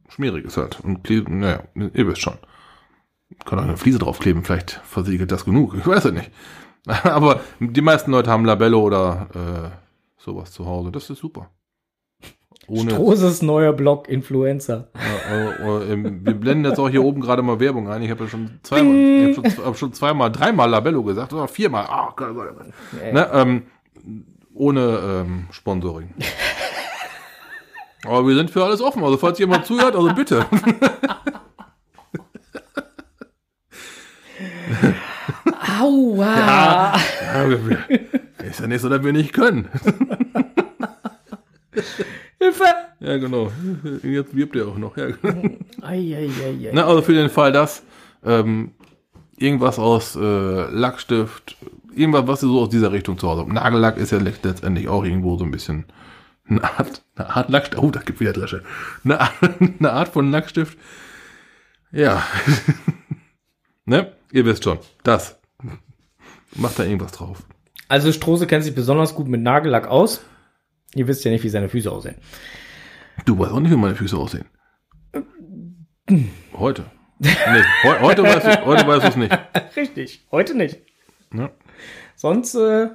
Schmieriges halt. Und Kle- naja, ihr wisst schon. Kann auch eine Fliese draufkleben, vielleicht versiegelt das genug. Ich weiß es nicht. *laughs* Aber die meisten Leute haben Labello oder äh, sowas zu Hause. Das ist super. Ohne. Stroses neuer Blog Influencer. Äh, äh, ähm, wir blenden jetzt auch hier oben gerade mal Werbung ein. Ich habe ja schon zweimal, ich hab schon, hab schon zweimal, dreimal Labello gesagt oder viermal. Ah, Gott, Gott, Gott. Ne, ähm, ohne ähm, Sponsoring. Aber wir sind für alles offen. Also falls jemand zuhört, also bitte. Aua! Ja, wir- wir- ist ja nicht so, dass wir nicht können. *laughs* Hilfe! Ja, genau. *laughs* Jetzt wirbt er auch noch. Ja. genau. Eieieiei. Ne, also für den Fall, dass ähm, irgendwas aus äh, Lackstift, irgendwas, was ihr so aus dieser Richtung zu Hause habt. Nagellack ist ja letzt- letztendlich auch irgendwo so ein bisschen eine Art, eine Art Lackstift. Oh, da gibt wieder Dresche. Eine Art, *laughs* eine Art von Lackstift. Ja. *laughs* ne? Ihr wisst schon. Das. Macht da irgendwas drauf. Also Strose kennt sich besonders gut mit Nagellack aus. Ihr wisst ja nicht, wie seine Füße aussehen. Du weißt auch nicht, wie meine Füße aussehen. Heute. Nee, heu, heute weißt du heute weißt es nicht. *laughs* Richtig. Heute nicht. Ne? Sonst äh,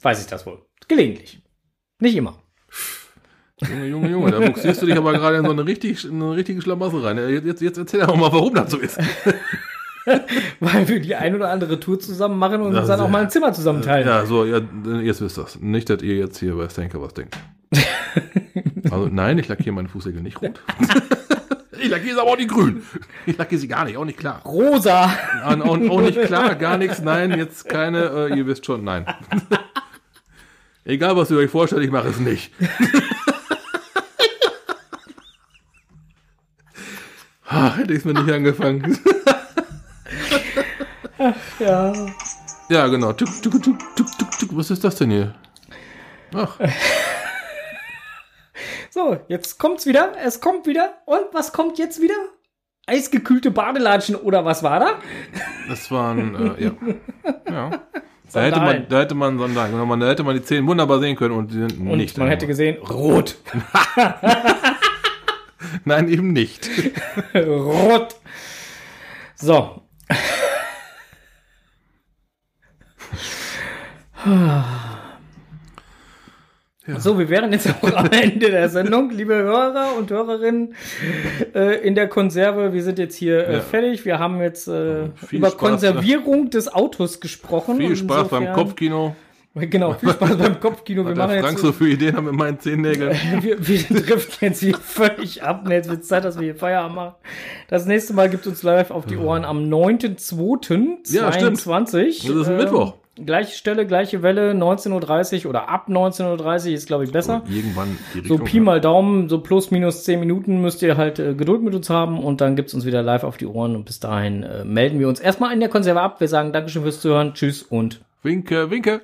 weiß ich das wohl. Gelegentlich. Nicht immer. Junge, Junge, Junge, da buxierst du dich aber gerade in so eine, richtig, in eine richtige Schlamassel rein. Jetzt, jetzt, jetzt erzähl doch mal, warum das so ist. *laughs* *laughs* Weil wir die ein oder andere Tour zusammen machen und uns dann auch mal ein Zimmer zusammen teilen. Ja, so, ja, jetzt wisst das. Nicht, dass ihr jetzt hier bei Stenker was denkt. *laughs* Also nein, ich lackiere meine Fußnägel nicht rot. *laughs* Ich lackiere sie aber auch nicht grün. Ich lackiere sie gar nicht, auch nicht klar. Rosa. Und, und, auch nicht klar, gar nichts, nein, jetzt keine, äh, ihr wisst schon, nein. Egal, was ihr euch vorstellt, ich mache es nicht. Ah, Hätte ich es mir nicht angefangen. Ja. Ja, genau. Tuk, tuk, tuk, tuk, tuk, tuk. Was ist das denn hier? Ach, *laughs* So, jetzt kommt's wieder. Es kommt wieder. Und was kommt jetzt wieder? Eisgekühlte Badelatschen oder was war da? das waren, äh, ja. ja. Da hätte, man, da hätte man Sandalen genommen. Da hätte man die Zehen wunderbar sehen können und die sind Und nicht. man hätte gesehen, rot. *laughs* Nein, eben nicht. *laughs* rot. So. *sighs* So, wir wären jetzt auch am Ende der Sendung, liebe Hörer und Hörerinnen äh, in der Konserve. Wir sind jetzt hier äh, Ja. fertig. Wir haben jetzt äh, über Spaß. Konservierung des Autos gesprochen. Viel Spaß beim insofern- Kopfkino. *laughs* Genau, viel Spaß beim Kopfkino. Wir machen Frank jetzt so für Ideen haben mit meinen Zehennägeln. *laughs* wir, wir driften jetzt hier *laughs* völlig ab. Jetzt wird es Zeit, dass wir hier Feierabend machen. Das nächste Mal gibt uns live auf die Ohren am 9.2.22. Ja, stimmt. Das ist ein Mittwoch. Gleiche Stelle, gleiche Welle, 19.30 Uhr oder ab 19.30 Uhr ist, glaube ich, besser. Irgendwann die So Richtung. Pi mal Daumen, so plus minus 10 Minuten müsst ihr halt äh, Geduld mit uns haben und dann gibt's uns wieder live auf die Ohren und bis dahin äh, melden wir uns erstmal in der Konserve ab. Wir sagen Dankeschön fürs Zuhören, tschüss und Winke, winke.